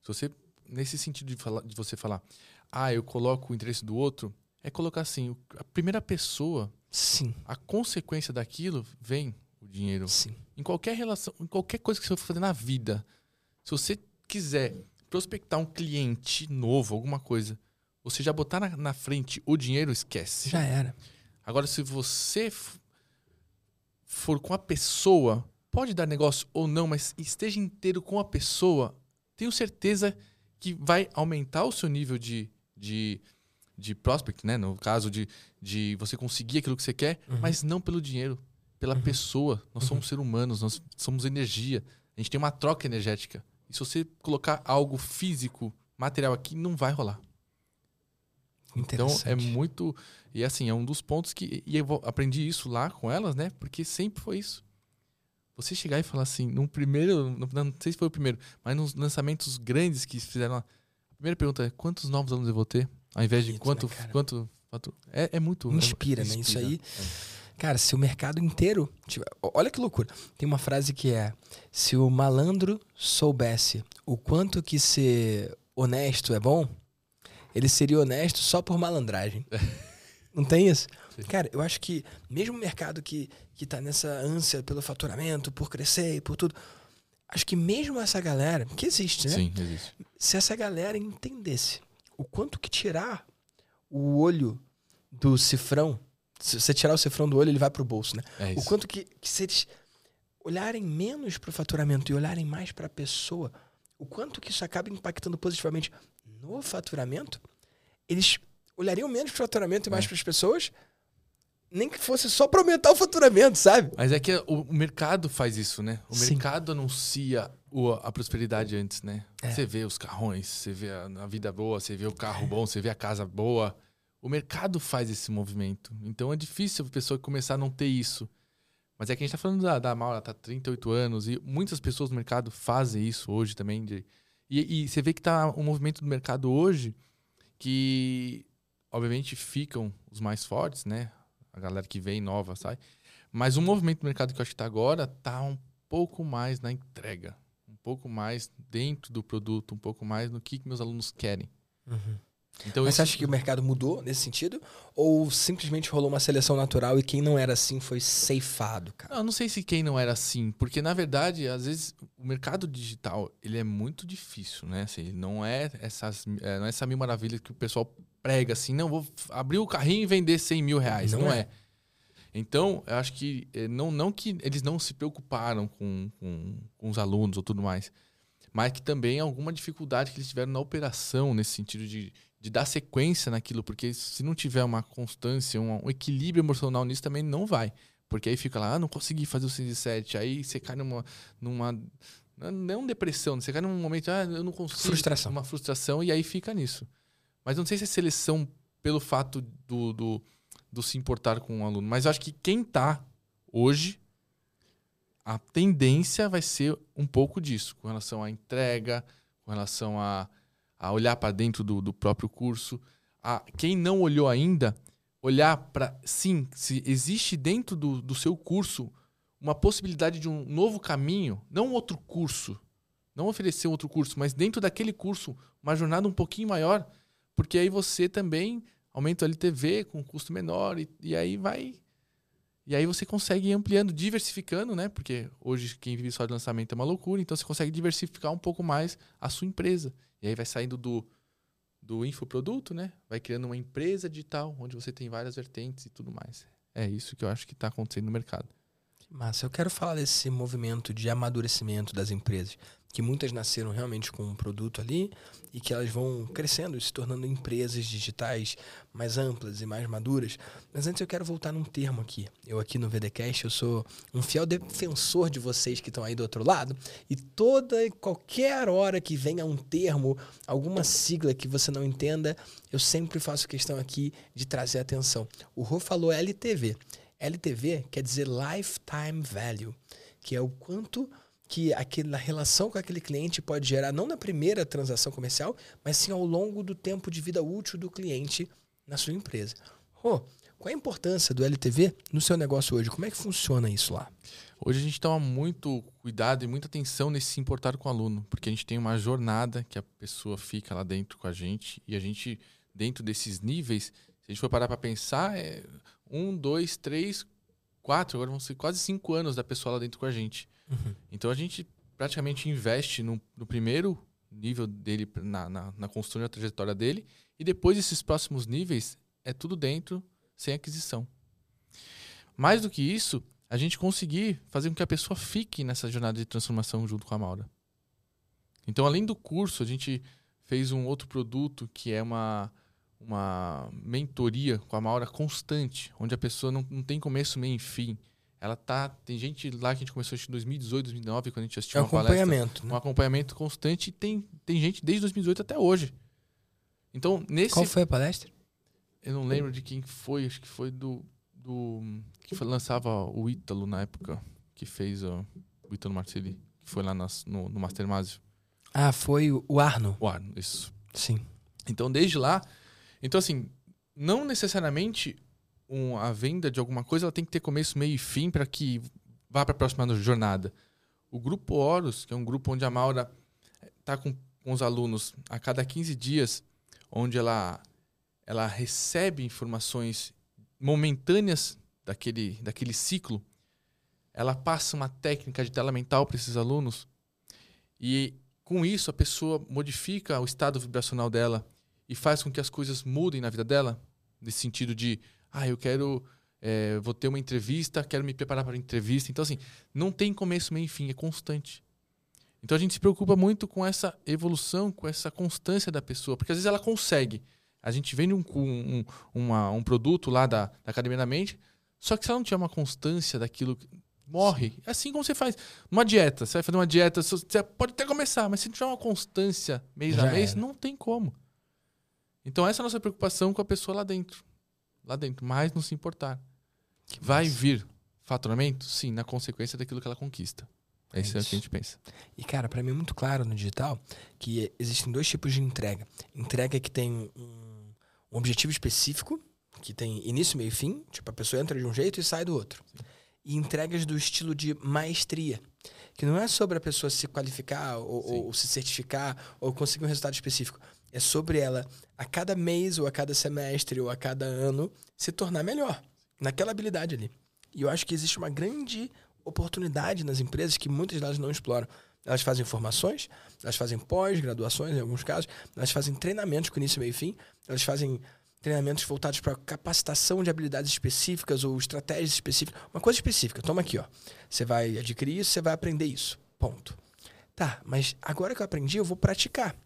Se você nesse sentido de, falar, de você falar, ah, eu coloco o interesse do outro, é colocar assim, a primeira pessoa, Sim. a consequência daquilo vem o dinheiro. Sim. Em qualquer relação, em qualquer coisa que você for fazer na vida, se você quiser prospectar um cliente novo, alguma coisa, você já botar na, na frente o dinheiro, esquece. Já era. Agora, se você for com a pessoa, pode dar negócio ou não, mas esteja inteiro com a pessoa, tenho certeza que vai aumentar o seu nível de, de, de prospect, né? No caso de, de você conseguir aquilo que você quer, Uhum. mas não pelo dinheiro, pela Uhum. pessoa. Nós somos seres humanos, nós somos energia. A gente tem uma troca energética. E se você colocar algo físico, material aqui, não vai rolar. Então é muito. E assim, é um dos pontos que. E eu aprendi isso lá com elas, né? Porque sempre foi isso. Você chegar e falar assim, num primeiro. Não sei se foi o primeiro, mas nos lançamentos grandes que fizeram lá. A primeira pergunta é: quantos novos alunos eu vou ter? Ao invés de Bonito, quanto. né, quanto é, é muito. é- Inspira, né? Isso aí. É. Cara, se o mercado inteiro. tiver- Olha que loucura. Tem uma frase que é: se o malandro soubesse o quanto que ser honesto é bom, ele seria honesto só por malandragem. [laughs] Não tem isso? Sim. Cara, eu acho que mesmo o mercado que, que tá nessa ânsia pelo faturamento, por crescer e por tudo, acho que mesmo essa galera, que existe, né? Sim, existe. se essa galera entendesse o quanto que tirar o olho do cifrão, se você tirar o cifrão do olho, ele vai pro bolso, né? É O quanto que, que se eles olharem menos pro faturamento e olharem mais para a pessoa, o quanto que isso acaba impactando positivamente no faturamento, eles olhariam menos pro faturamento e mais É. para as pessoas, nem que fosse só para aumentar o faturamento, sabe? Mas é que o, o mercado faz isso, né? O Sim. mercado anuncia o- a prosperidade antes, né? É. Você vê os carrões, você vê a, a vida boa, você vê o carro bom, você vê a casa boa. O mercado faz esse movimento. Então é difícil a pessoa começar a não ter isso. Mas é que a gente tá falando da, da Maura, tá há 38 anos, e muitas pessoas no mercado fazem isso hoje também. de- e, e você vê que tá um movimento do mercado hoje que, obviamente, ficam os mais fortes, né? A galera que vem nova sai. Mas o movimento do mercado que eu acho que tá agora tá um pouco mais na entrega. Um pouco mais dentro do produto, um pouco mais no que, que meus alunos querem. Então, Mas isso- você acha que o mercado mudou nesse sentido? Ou simplesmente rolou uma seleção natural e quem não era assim foi ceifado, cara? Eu não sei se quem não era assim, porque na verdade, às vezes, o mercado digital, ele é muito difícil, né? Assim, não é essas, é, não é essa mil maravilha que o pessoal prega assim, não, vou abrir o carrinho e vender 100 mil reais. Não Não, é. é. Então, eu acho que eh, não, não que eles não se preocuparam com, com, com os alunos ou tudo mais, mas que também alguma dificuldade que eles tiveram na operação, nesse sentido de, de dar sequência naquilo, porque se não tiver uma constância, um, um equilíbrio emocional nisso, também não vai. Porque aí fica lá, ah, não consegui fazer o 6 e 7. Aí você cai numa. numa não depressão, você cai num momento, ah, eu não consigo. Frustração. Uma frustração, e aí fica nisso. Mas não sei se é seleção pelo fato do, do, do se importar com o aluno. Mas eu acho que quem tá hoje a tendência vai ser um pouco disso, com relação à entrega, com relação a, a olhar para dentro do, do próprio curso. A, quem não olhou ainda, olhar para. Sim, se existe dentro do, do seu curso uma possibilidade de um novo caminho, não outro curso, não oferecer outro curso, mas dentro daquele curso, uma jornada um pouquinho maior, porque aí você também aumenta o LTV com um custo menor e, e aí vai. E aí você consegue ir ampliando, diversificando, né? Porque hoje quem vive só de lançamento é uma loucura, então você consegue diversificar um pouco mais a sua empresa. E aí vai saindo do, do infoproduto, né? Vai criando uma empresa digital, onde você tem várias vertentes e tudo mais. É isso que eu acho que está acontecendo no mercado. Massa, eu quero falar desse movimento de amadurecimento das empresas, que muitas nasceram realmente com um produto ali e que elas vão crescendo e se tornando empresas digitais mais amplas e mais maduras. Mas antes eu quero voltar num termo aqui. Eu aqui no VDcast, eu sou um fiel defensor de vocês que estão aí do outro lado e toda qualquer hora que venha um termo, alguma sigla que você não entenda, eu sempre faço questão aqui de trazer atenção. O Rô falou LTV. LTV quer dizer Lifetime Value, que é o quanto que aquela relação com aquele cliente pode gerar, não na primeira transação comercial, mas sim ao longo do tempo de vida útil do cliente na sua empresa. Oh, qual é a importância do LTV no seu negócio hoje? Como é que funciona isso lá? Hoje a gente toma muito cuidado e muita atenção nesse se importar com o aluno, porque a gente tem uma jornada que a pessoa fica lá dentro com a gente e a gente, dentro desses níveis, se a gente for parar para pensar, é um, dois, três, quatro, agora vão ser quase cinco anos da pessoa lá dentro com a gente. Uhum. Então a gente praticamente investe no, no primeiro nível dele, na, na, na construção da trajetória dele, e depois esses próximos níveis é tudo dentro, sem aquisição. Mais do que isso, a gente conseguir fazer com que a pessoa fique nessa jornada de transformação junto com a Maura. Então, além do curso, a gente fez um outro produto que é uma uma mentoria com a Maura constante, onde a pessoa não, não tem começo, meio e fim. Ela tá. Tem gente lá que a gente começou em 2018, 2009, quando a gente assistiu é um acompanhamento, palestra. Né? Um acompanhamento constante e tem, tem gente desde 2018 até hoje. Então, nesse. Qual foi a palestra? Eu não lembro de quem foi, acho que foi do. do que foi, lançava o Ítalo na época, que fez o, o Ítalo Marcelli, que foi lá nas, no, no Master Masio. Ah, foi o Arno. O Arno, isso. Sim. Então, desde lá, então, assim, não necessariamente um, a venda de alguma coisa ela tem que ter começo, meio e fim para que vá para a próxima jornada. O grupo Horus, que é um grupo onde a Maura está com, com os alunos a cada 15 dias, onde ela, ela recebe informações momentâneas daquele, daquele ciclo, ela passa uma técnica de tela mental para esses alunos e com isso a pessoa modifica o estado vibracional dela e faz com que as coisas mudem na vida dela, nesse sentido de, ah, eu quero, é, vou ter uma entrevista, quero me preparar para a entrevista. Então, assim, não tem começo, meio e fim, é constante. Então, a gente se preocupa muito com essa evolução, com essa constância da pessoa, porque às vezes ela consegue. A gente vende um, um, uma, um produto lá da, da Academia da Mente, só que se ela não tiver uma constância daquilo, morre. É assim como você faz uma dieta. Você vai fazer uma dieta, você pode até começar, mas se não tiver uma constância mês Já a mês, era. não tem como. Então essa é a nossa preocupação com a pessoa lá dentro. Lá dentro, mais não se importar. Que Vai massa. vir faturamento? Sim, na consequência daquilo que ela conquista. É isso, é o que a gente pensa. E, cara, para mim é muito claro no digital que existem dois tipos de entrega. Entrega que tem um, um objetivo específico, que tem início, meio e fim. Tipo, a pessoa entra de um jeito e sai do outro. E entregas do estilo de maestria, que não é sobre a pessoa se qualificar ou, ou, se certificar ou conseguir um resultado específico. É sobre ela, a cada mês, ou a cada semestre, ou a cada ano, se tornar melhor naquela habilidade ali. E eu acho que existe uma grande oportunidade nas empresas que muitas delas não exploram. Elas fazem formações, elas fazem pós-graduações, em alguns casos, elas fazem treinamentos com início, meio e fim, elas fazem treinamentos voltados para capacitação de habilidades específicas ou estratégias específicas. Uma coisa específica. Toma aqui, ó. Você vai adquirir isso, você vai aprender isso. Ponto. Tá, mas agora que eu aprendi, eu vou praticar.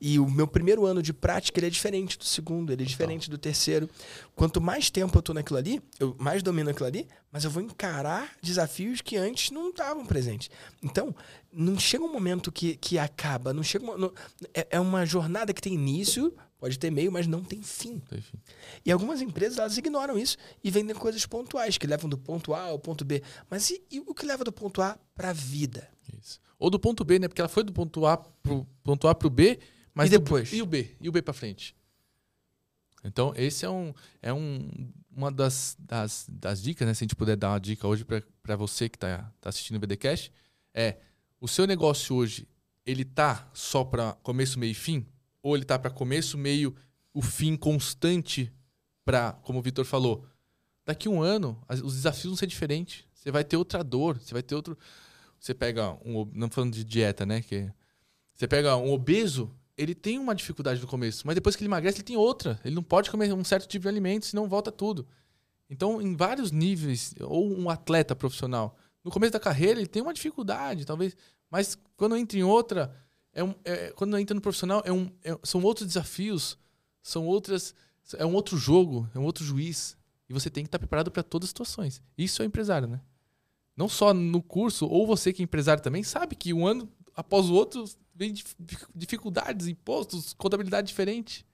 E o meu primeiro ano de prática ele é diferente do segundo, ele é diferente do terceiro. Quanto mais tempo eu tô naquilo ali, eu mais domino aquilo ali, mas eu vou encarar desafios que antes não estavam presentes. Então, não chega um momento que, que acaba, não chega uma, não, é, é uma jornada que tem início, pode ter meio, mas não tem fim. Enfim. E algumas empresas elas ignoram isso e vendem coisas pontuais, que levam do ponto A ao ponto B. Mas e, e o que leva do ponto A para a vida? Isso. Ou do ponto B, né? Porque ela foi do ponto A pro ponto A pro B, mas E do- depois? e o B? E o B para frente? Então, esse é um é um, uma das, das, das dicas, né? Se a gente puder dar uma dica hoje para você que está tá assistindo o BDcast, é o seu negócio hoje, ele tá só para começo, meio e fim? Ou ele tá para começo, meio, o fim constante para, como o Vitor falou, daqui um ano os desafios vão ser diferentes. Você vai ter outra dor, você vai ter outro. Você pega um. Não falando de dieta, né? Que você pega um obeso, ele tem uma dificuldade no começo, mas depois que ele emagrece, ele tem outra. Ele não pode comer um certo tipo de alimento, senão volta tudo. Então, em vários níveis, ou um atleta profissional, no começo da carreira, ele tem uma dificuldade, talvez, mas quando entra em outra, é um, é- quando entra no profissional, é um, é- são outros desafios, são outras. É um outro jogo, é um outro juiz. E você tem que estar preparado para todas as situações. Isso é empresário, né? Não só no curso, ou você que é empresário também, sabe que um ano após o outro vem dif- dificuldades, impostos, contabilidade diferente.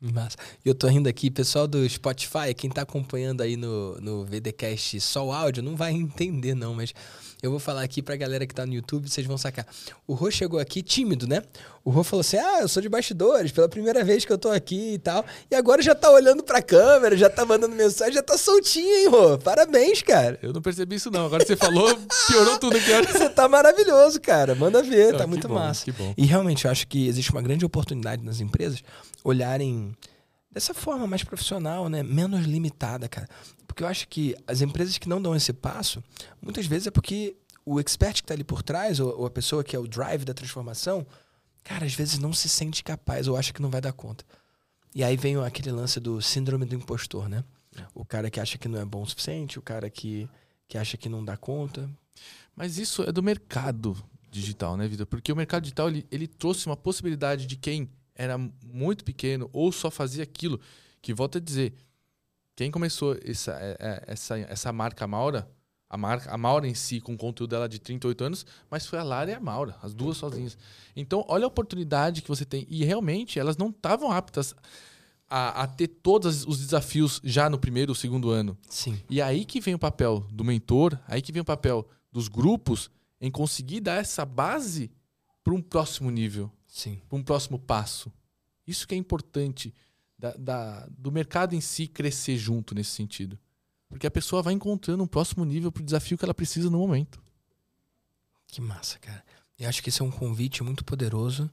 Massa. E eu tô rindo aqui, pessoal do Spotify, quem tá acompanhando aí no, no VDcast só o áudio, não vai [laughs] entender não, mas eu vou falar aqui pra galera que tá no YouTube, vocês vão sacar. O Rô chegou aqui tímido, né? O Rô falou assim, ah, eu sou de bastidores, pela primeira vez que eu tô aqui e tal, e agora já tá olhando pra câmera, já tá mandando mensagem, já tá soltinho, hein, Rô? Parabéns, cara. Eu não percebi isso, não. Agora que você falou, [laughs] piorou tudo aqui. Você tá maravilhoso, cara. Manda ver, Não, tá muito bom, massa. que bom. E realmente eu acho que existe uma grande oportunidade nas empresas olharem dessa forma mais profissional, né? Menos limitada, cara. Porque eu acho que as empresas que não dão esse passo, muitas vezes é porque o expert que tá ali por trás, ou, ou a pessoa que é o drive da transformação, cara, às vezes não se sente capaz ou acha que não vai dar conta. E aí vem aquele lance do síndrome do impostor, né? O cara que acha que não é bom o suficiente, o cara que, que acha que não dá conta. Mas isso é do mercado digital, né, Vitor? Porque o mercado digital ele, ele trouxe uma possibilidade de quem era muito pequeno ou só fazia aquilo. Que volta a dizer, quem começou essa, é, é, essa, essa marca Maura, a marca a Maura em si, com o conteúdo dela de 38 anos, mas foi a Lara e a Maura, as duas sozinhas. Então, olha a oportunidade que você tem. E realmente, elas não estavam aptas a, a ter todos os desafios já no primeiro ou segundo ano. Sim. E aí que vem o papel do mentor, aí que vem o papel dos grupos em conseguir dar essa base para um próximo nível, Sim. para um próximo passo. Isso que é importante da- da- do mercado em si crescer junto nesse sentido. Porque a pessoa vai encontrando um próximo nível para o desafio que ela precisa no momento. Que massa, cara. Eu acho que isso é um convite muito poderoso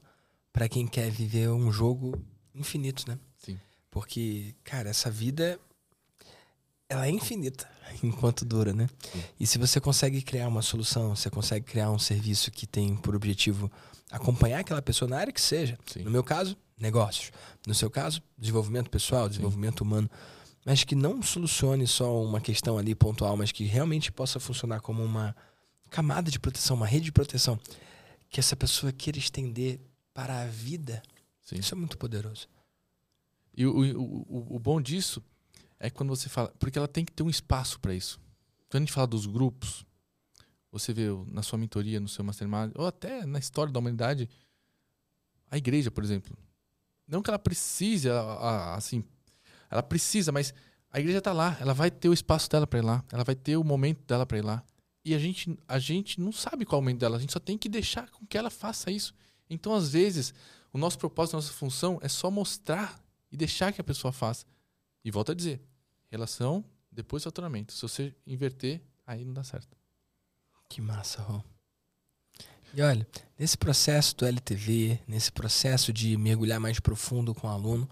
pra quem quer viver um jogo infinito, né? Sim. Porque, cara, essa vida ela é infinita [laughs] enquanto dura, né? Sim. E se você consegue criar uma solução, você consegue criar um serviço que tem por objetivo acompanhar aquela pessoa na área que seja. Sim. No meu caso, negócios. No seu caso, desenvolvimento pessoal, desenvolvimento humano. Mas que não solucione só uma questão ali pontual, mas que realmente possa funcionar como uma camada de proteção, uma rede de proteção. Que essa pessoa queira estender para a vida. Sim. Isso é muito poderoso. E o, o, o, bom disso é quando você fala. Porque ela tem que ter um espaço para isso. Quando a gente fala dos grupos, você vê na sua mentoria, no seu mastermind, ou até na história da humanidade, a igreja, por exemplo. Não que ela precise, ela- assim, ela precisa, mas a igreja está lá, ela vai ter o espaço dela para ir lá, ela vai ter o momento dela para ir lá. E a gente, a gente não sabe qual é o momento dela, a gente só tem que deixar com que ela faça isso. Então, às vezes, o nosso propósito, a nossa função é só mostrar e deixar que a pessoa faça. E volto a dizer, relação, depois faturamento. Se você inverter, aí não dá certo. Que massa, Rô. E olha, nesse processo do LTV, nesse processo de mergulhar mais profundo com o aluno,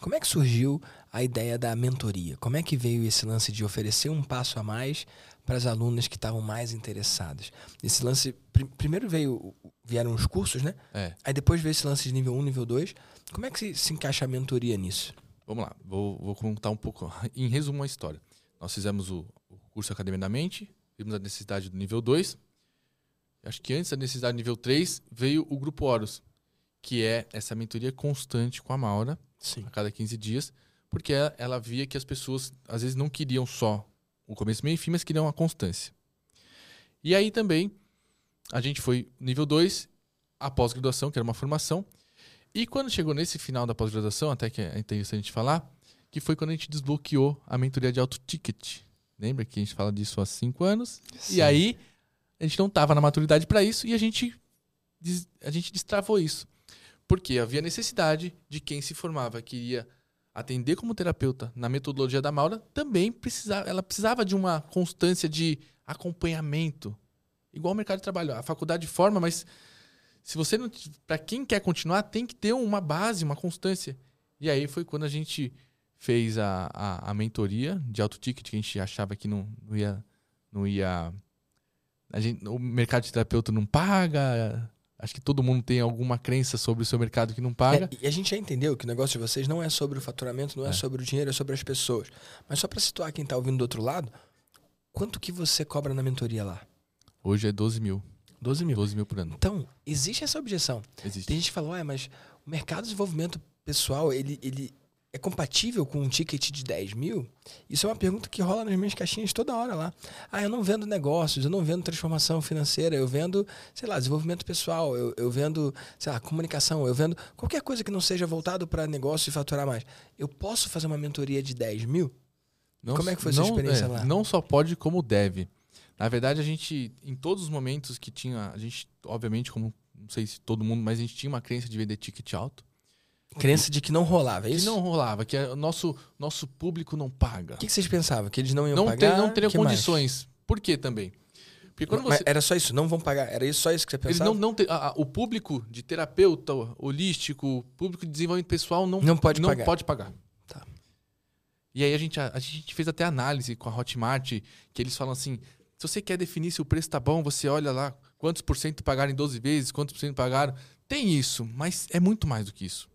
como é que surgiu a ideia da mentoria? Como é que veio esse lance de oferecer um passo a mais para as alunas que estavam mais interessadas? Esse lance, pri- primeiro veio, vieram os cursos, né? É, Aí depois veio esse lance de nível 1, nível 2. Como é que se, se encaixa a mentoria nisso? vamos lá. Vou, vou contar um pouco, [laughs] em resumo, a história. Nós fizemos o, o curso Academia da Mente, vimos a necessidade do nível 2. Acho que antes da necessidade nível 3, veio o Grupo Horus, que é essa mentoria constante com a Maura, Sim. a cada 15 dias, porque ela, ela via que as pessoas às vezes não queriam só o começo, meio e fim, mas queriam a constância. E aí também a gente foi nível 2, a pós-graduação, que era uma formação. E quando chegou nesse final da pós-graduação, até que é interessante falar, que foi quando a gente desbloqueou a mentoria de alto ticket. Lembra que a gente fala disso há cinco anos? Sim. E aí a gente não estava na maturidade para isso e a gente, a gente destravou isso. Porque havia necessidade de quem se formava, queria atender como terapeuta na metodologia da Maura, também precisava, ela precisava de uma constância de acompanhamento. Igual o mercado de trabalho. A faculdade forma, mas se você não. Para quem quer continuar, tem que ter uma base, uma constância. E aí foi quando a gente fez a, a, a mentoria de alto ticket, que a gente achava que não, não ia. Não ia a gente, o mercado de terapeuta não paga. Acho que todo mundo tem alguma crença sobre o seu mercado que não paga. É, e a gente já entendeu que o negócio de vocês não é sobre o faturamento, não é, É. sobre o dinheiro, é sobre as pessoas. Mas só para situar quem tá ouvindo do outro lado, quanto que você cobra na mentoria lá? Hoje é 12 mil. 12 mil. 12 mil por ano. Então, existe essa objeção. Existe. Tem gente que fala, ué, mas o mercado de desenvolvimento pessoal, ele, ele é compatível com um ticket de 10 mil? Isso é uma pergunta que rola nas minhas caixinhas toda hora lá. Ah, eu não vendo negócios, eu não vendo transformação financeira, eu vendo, sei lá, desenvolvimento pessoal, eu, eu vendo, sei lá, comunicação, eu vendo qualquer coisa que não seja voltado para negócio e faturar mais. Eu posso fazer uma mentoria de 10 mil? Não, Como é que foi a sua não- experiência é, lá? Não só pode, como deve. Na verdade, a gente, em todos os momentos que tinha, a gente, obviamente, como não sei se todo mundo, mas a gente tinha uma crença de vender ticket alto. Crença de que não rolava, é Que isso? não rolava, que o nosso, nosso público não paga. O que, que vocês pensavam? Que eles não iam Não, pagar? tem, não teriam Que mais? condições. Por quê também? Porque quando Mas você. Era só isso, não vão pagar. Era isso, só isso que você Eles pensava? não, não te- a- a- o público de terapeuta, holístico, o público de desenvolvimento pessoal não, Não pode não pagar. pode pagar. Tá. E aí a gente, a, a gente fez até análise com a Hotmart, que eles falam assim: se você quer definir se o preço tá bom, você olha lá quantos por cento pagaram em 12 vezes, quantos por cento pagaram. Tem isso, mas é muito mais do que isso.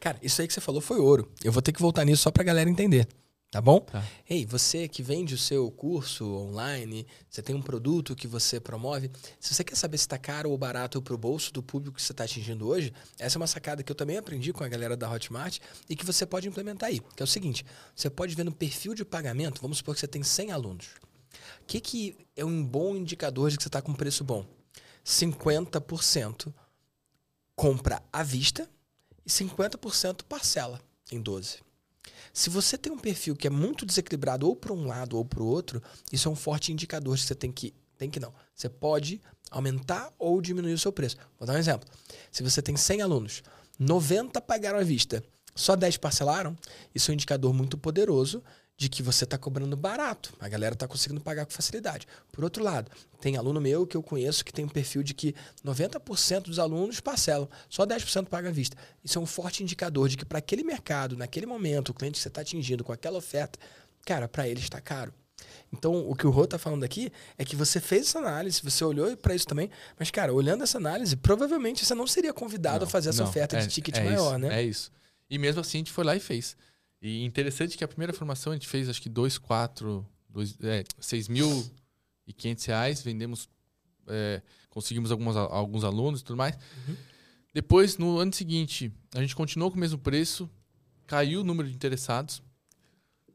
Cara, isso aí que você falou foi ouro. Eu vou ter que voltar nisso só pra galera entender. Tá bom? Tá. Ei, você que vende o seu curso online, você tem um produto que você promove, se você quer saber se tá caro ou barato pro bolso do público que você está atingindo hoje, essa é uma sacada que eu também aprendi com a galera da Hotmart e que você pode implementar aí. Que é o seguinte, você pode ver no perfil de pagamento, vamos supor que você tem 100 alunos. O que, que é um bom indicador de que você está com preço bom? 50% compra à vista e 50% parcela em 12. Se você tem um perfil que é muito desequilibrado ou para um lado ou para o outro, isso é um forte indicador que você tem que. Tem que não. Você pode aumentar ou diminuir o seu preço. Vou dar um exemplo. Se você tem 100 alunos, 90 pagaram à vista, só 10 parcelaram, isso é um indicador muito poderoso de que você está cobrando barato. A galera está conseguindo pagar com facilidade. Por outro lado, tem aluno meu que eu conheço que tem um perfil de que 90% dos alunos parcelam, só 10% pagam à vista. Isso é um forte indicador de que para aquele mercado, naquele momento, o cliente que você está atingindo com aquela oferta, cara, para ele está caro. Então, o que o Rô tá falando aqui é que você fez essa análise, você olhou para isso também, mas, cara, olhando essa análise, provavelmente você não seria convidado a fazer essa Não, oferta é- de ticket é maior, isso, né? É isso. E mesmo assim a gente foi lá e fez. E interessante que a primeira formação a gente fez acho que dois, quatro, dois, é, seis mil e quinhentos reais, vendemos, é, conseguimos algumas, alguns alunos e tudo mais. Uhum. Depois, no ano seguinte, a gente continuou com o mesmo preço, caiu o número de interessados.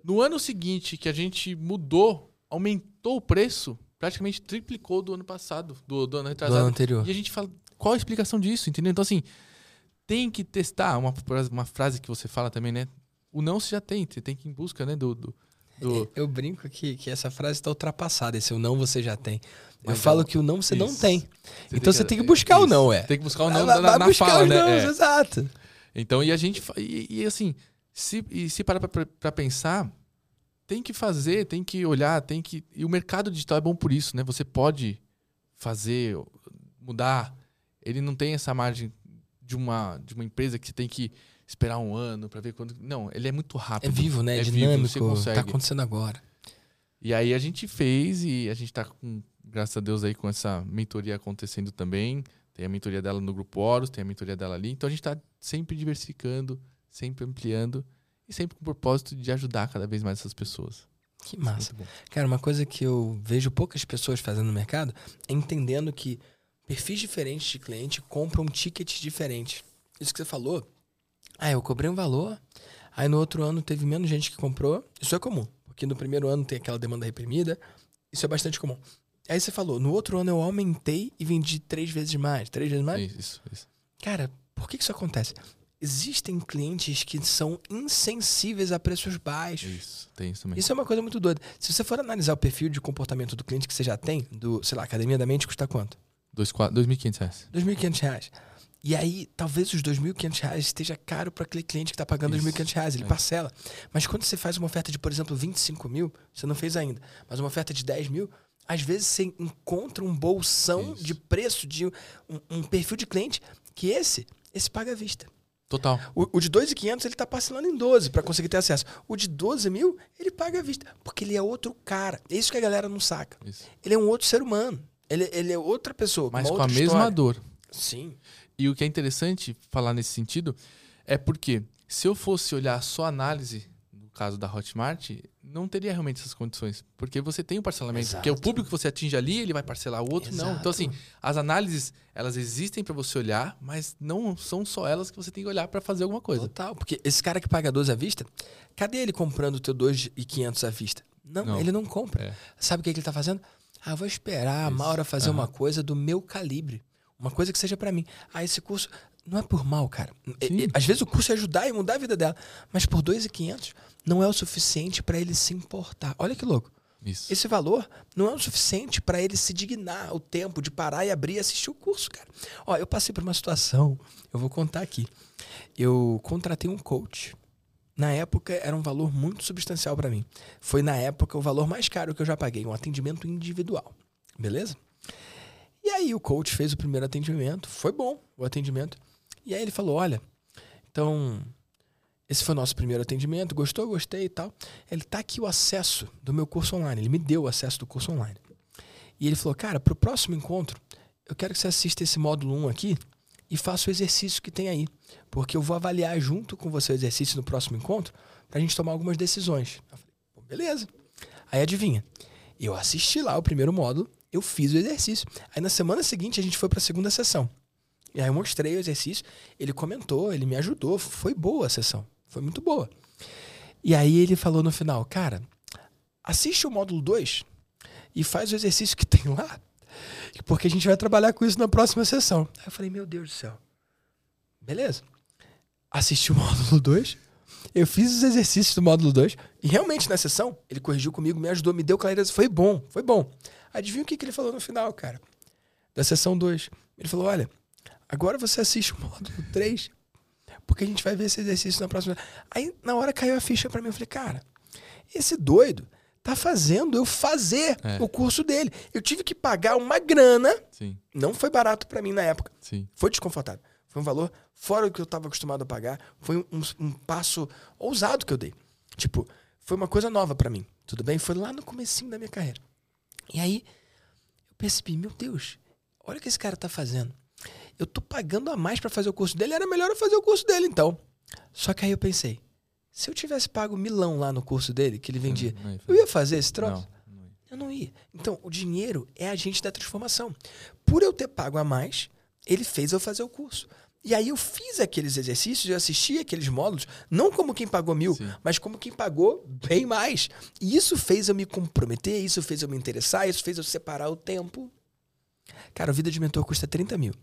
No ano seguinte, que a gente mudou, aumentou o preço, praticamente triplicou do ano passado, do, do ano Do retrasado. ano anterior. E a gente fala, qual a explicação disso, entendeu? Então, assim, tem que testar. Uma, uma frase que você fala também, né? O não você já tem, você tem que ir em busca, né? Do, do, do- Eu brinco que, que essa frase está ultrapassada. Esse o não você já tem. Eu Mas falo é- que o não você não isso. tem. Você então você tem que buscar o isso. não, é. Tem que buscar o não Vai- na, na buscar fala, né? nãos, É. exato. Então, e a gente. E, e assim, se, e se parar pra pensar, tem que fazer, tem que olhar, tem que. E o mercado digital é bom por isso, né? Você pode fazer, mudar. Ele não tem essa margem de uma, de uma empresa que você tem que esperar um ano pra ver quando. Não, ele é muito rápido. É vivo, né? É vivo, Dinâmico. você consegue. tá acontecendo agora. E aí a gente fez e a gente tá com, graças a Deus, aí com essa mentoria acontecendo também. Tem a mentoria dela no Grupo Horus, tem a mentoria dela ali. Então a gente tá sempre diversificando, sempre ampliando e sempre com o propósito de ajudar cada vez mais essas pessoas. Que massa. Muito bom. Cara, uma coisa que eu vejo poucas pessoas fazendo no mercado é entendendo que perfis diferentes de cliente compram tickets diferentes. Isso que você falou. Ah, eu cobrei um valor, aí no outro ano teve menos gente que comprou. Isso é comum, porque no primeiro ano tem aquela demanda reprimida. Isso é bastante comum. Aí você falou, no outro ano eu aumentei e vendi três vezes mais. Três vezes mais? Isso, isso. Cara, por que isso acontece? Existem clientes que são insensíveis a preços baixos. Isso, tem isso também. Isso é uma coisa muito doida. Se você for analisar o perfil de comportamento do cliente que você já tem, do, sei lá, Academia da Mente custa quanto? Dois, quatro- 2.500 reais. 2.500 reais. E aí, talvez os 2.500 reais esteja caro para aquele cliente que está pagando R$ Isso, 2.500 reais, ele é. parcela. Mas quando você faz uma oferta de, por exemplo, 25 mil, você não fez ainda, mas uma oferta de 10 mil, às vezes você encontra um bolsão Isso. de preço de um, um perfil de cliente que esse, esse paga à vista. Total. O, o de 2.500 ele tá parcelando em 12 para conseguir ter acesso. O de 12 mil, ele paga à vista. Porque ele é outro cara. É isso que a galera não saca. Isso. Ele é um outro ser humano. Ele, ele é outra pessoa. Mas uma com a mesma história. dor. Sim. E o que é interessante falar nesse sentido é porque se eu fosse olhar só a análise, no caso da Hotmart, não teria realmente essas condições. Porque você tem o parcelamento. Exato. Porque o público que você atinge ali, ele vai parcelar, o outro não. Exato. Então, assim, as análises, elas existem para você olhar, mas não são só elas que você tem que olhar para fazer alguma coisa. Total. Porque esse cara que paga 12 à vista, cadê ele comprando o teu 2.500 à vista? Não, Não. ele não compra. É. Sabe o que, que ele tá fazendo? Ah, vou esperar a. Maura fazer Aham. uma coisa do meu calibre. Uma coisa que seja pra mim. Ah, esse curso não é por mal, cara. E- e- Às vezes o curso é ajudar e mudar a vida dela. Mas por 2.500 não é o suficiente pra ele se importar. Olha que louco. Isso. Esse valor não é o suficiente pra ele se dignar o tempo de parar e abrir e assistir o curso, cara. Ó, eu passei por uma situação, eu vou contar aqui. Eu contratei um coach. Na época era um valor muito substancial pra mim. Foi na época o valor mais caro que eu já paguei, um atendimento individual. Beleza? E aí o coach fez o primeiro atendimento, foi bom o atendimento. E aí ele falou: "Olha, então esse foi o nosso primeiro atendimento, gostou, gostei e tal. Ele tá aqui o acesso do meu curso online. Ele me deu o acesso do curso online. E ele falou: "Cara, pro próximo encontro, eu quero que você assista esse módulo 1 aqui e faça o exercício que tem aí, porque eu vou avaliar junto com você o exercício no próximo encontro pra gente tomar algumas decisões". Eu falei: "Beleza". Aí adivinha? Eu assisti lá o primeiro módulo, eu fiz o exercício. Aí na semana seguinte a gente foi pra segunda sessão. E aí eu mostrei o exercício, ele comentou, ele me ajudou, foi boa a sessão, foi muito boa. E aí ele falou no final, cara, assiste o módulo 2 e faz o exercício que [laughs] tem lá, porque a gente vai trabalhar com isso na próxima sessão. Aí eu falei, meu Deus do céu. Beleza. Assisti o [laughs] módulo 2, eu fiz os exercícios do módulo 2 e realmente na sessão ele corrigiu comigo, me ajudou, me deu clareza, foi bom, foi bom. Adivinha o que, que ele falou no final, cara? Da sessão 2. Ele falou, olha, agora você assiste o módulo 3, porque a gente vai ver esse exercício na próxima. Aí na hora caiu a ficha pra mim, eu falei, cara, esse doido tá fazendo eu fazer É. o curso dele. Eu tive que pagar uma grana, Sim, não foi barato pra mim na época. sim. Foi desconfortável. Foi um valor fora do que eu estava acostumado a pagar. Foi um, um- um passo ousado que eu dei. Tipo, foi uma coisa nova pra mim. Tudo bem? Foi lá no comecinho da minha carreira. E aí, eu percebi, meu Deus, olha o que esse cara tá fazendo. Eu tô pagando a mais pra fazer o curso dele, era melhor eu fazer o curso dele, então. Só que aí eu pensei, se eu tivesse pago milão lá no curso dele, que ele vendia, Não ia eu ia fazer esse troço? Não, não ia. Eu não ia. Então, o dinheiro é agente da transformação. Por eu ter pago a mais, ele fez eu fazer o curso. E aí eu fiz aqueles exercícios, eu assisti aqueles módulos, não como quem pagou mil, Sim. mas como quem pagou bem mais. E isso fez eu me comprometer, isso fez eu me interessar, isso fez eu separar o tempo. Cara, o Vida de Mentor custa 30 mil.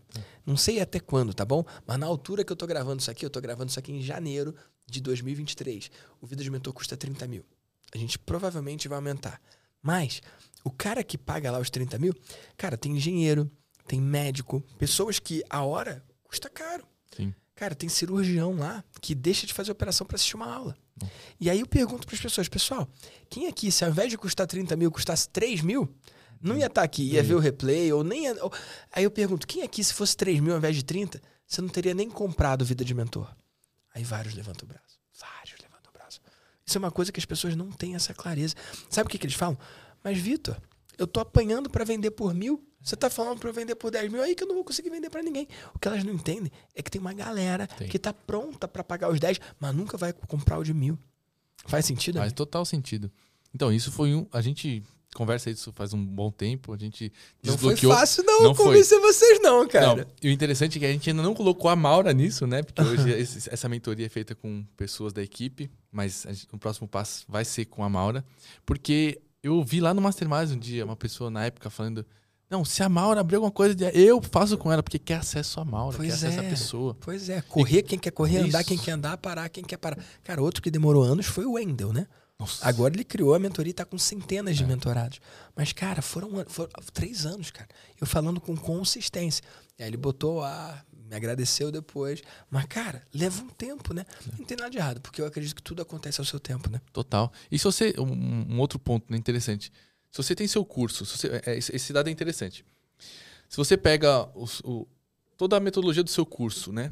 Não sei até quando, tá bom? Mas na altura que eu tô gravando isso aqui, eu tô gravando isso aqui em janeiro de 2023. O Vida de Mentor custa 30 mil. A gente provavelmente vai aumentar. Mas o cara que paga lá os 30 mil, cara, tem engenheiro, tem médico, pessoas que a hora custa caro. Sim. Cara, tem cirurgião lá que deixa de fazer operação para assistir uma aula. E aí eu pergunto para as pessoas, pessoal, quem aqui, se ao invés de custar 30 mil, custasse 3 mil, não ia estar aqui, ia ver o replay, ou nem ia... Aí eu pergunto, quem aqui, se fosse 3 mil ao invés de 30, você não teria nem comprado Vida de Mentor? Aí vários levantam o braço. Vários levantam o braço. Isso é uma coisa que as pessoas não têm essa clareza. Sabe o que, que eles falam? Mas, Vitor, eu tô apanhando para vender por mil. Você tá falando para eu vender por 10 mil aí que eu não vou conseguir vender para ninguém. O que elas não entendem é que tem uma galera Tem. que tá pronta para pagar os 10, mas nunca vai comprar o de mil. Faz sentido? Faz amigo? total sentido. Então, isso foi um. A gente conversa isso faz um bom tempo. A gente Não foi desbloqueou. fácil não, Não foi. convencer vocês não, cara. Não, e o interessante é que a gente ainda não colocou a Maura nisso, né? Porque hoje [laughs] esse- essa mentoria é feita com pessoas da equipe, mas gente- o próximo passo vai ser com a Maura. Porque eu vi lá no Mastermind um dia uma pessoa na época falando: Não, se a Maura abrir alguma coisa, eu faço com ela, porque quer acesso à Maura, Pois quer acesso à é. pessoa. Pois é, correr quem quer correr, andar Isso. quem quer andar, parar quem quer parar. Cara, outro que demorou anos foi o Wendel, né? Nossa. Agora ele criou a mentoria e tá com centenas É. de mentorados. Mas, cara, foram, foram três anos, cara. Eu falando com consistência. E aí ele botou a. Me agradeceu depois. Mas, cara, leva um tempo, né? Não tem nada de errado, porque eu acredito que tudo acontece ao seu tempo, né? Total. E se você. Um, um outro ponto né, interessante. Se você tem seu curso, se você- é, esse esse dado é interessante. Se você pega os- o- toda a metodologia do seu curso, né?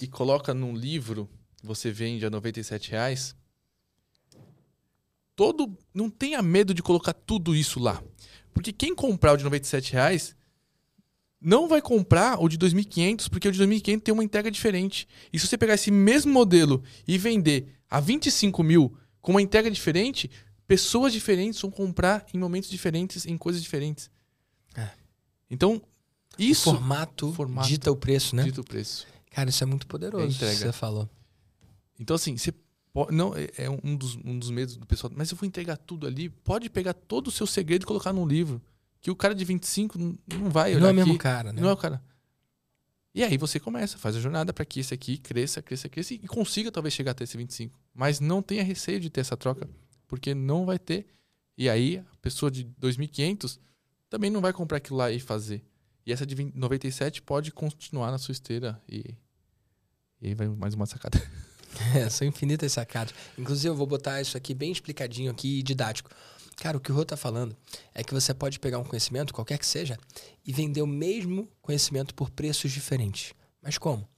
E coloca num livro, você vende a 97 reais. Todo. Não tenha medo de colocar tudo isso lá. Porque quem comprar o de 97 reais não vai comprar o de 2.500, porque o de 2.500 tem uma entrega diferente. E se você pegar esse mesmo modelo e vender a 25 mil com uma entrega diferente, pessoas diferentes vão comprar em momentos diferentes, em coisas diferentes. É. Então, isso o formato, formato. dita o preço, né? dita o preço. Cara, isso é muito poderoso. É entrega. Você falou. Então, assim, você pode, não é é um dos, um dos medos do pessoal. Mas se eu for entregar tudo ali, pode pegar todo o seu segredo e colocar num livro. Que o cara de 25 não, não vai olhar Não é o mesmo cara, né? Não é o cara. E aí você começa, faz a jornada para que esse aqui cresça, cresça, cresça e consiga talvez chegar até esse 25. Mas não tenha receio de ter essa troca, porque não vai ter. E aí a pessoa de 2.500 também não vai comprar aquilo lá e fazer. E essa de 20 97 pode continuar na sua esteira e, e aí vai mais uma sacada. [laughs] É, são infinitas sacadas. Inclusive, eu vou botar isso aqui bem explicadinho aqui e didático. Cara, o que o Rô tá falando é que você pode pegar um conhecimento, qualquer que seja, e vender o mesmo conhecimento por preços diferentes. Mas como?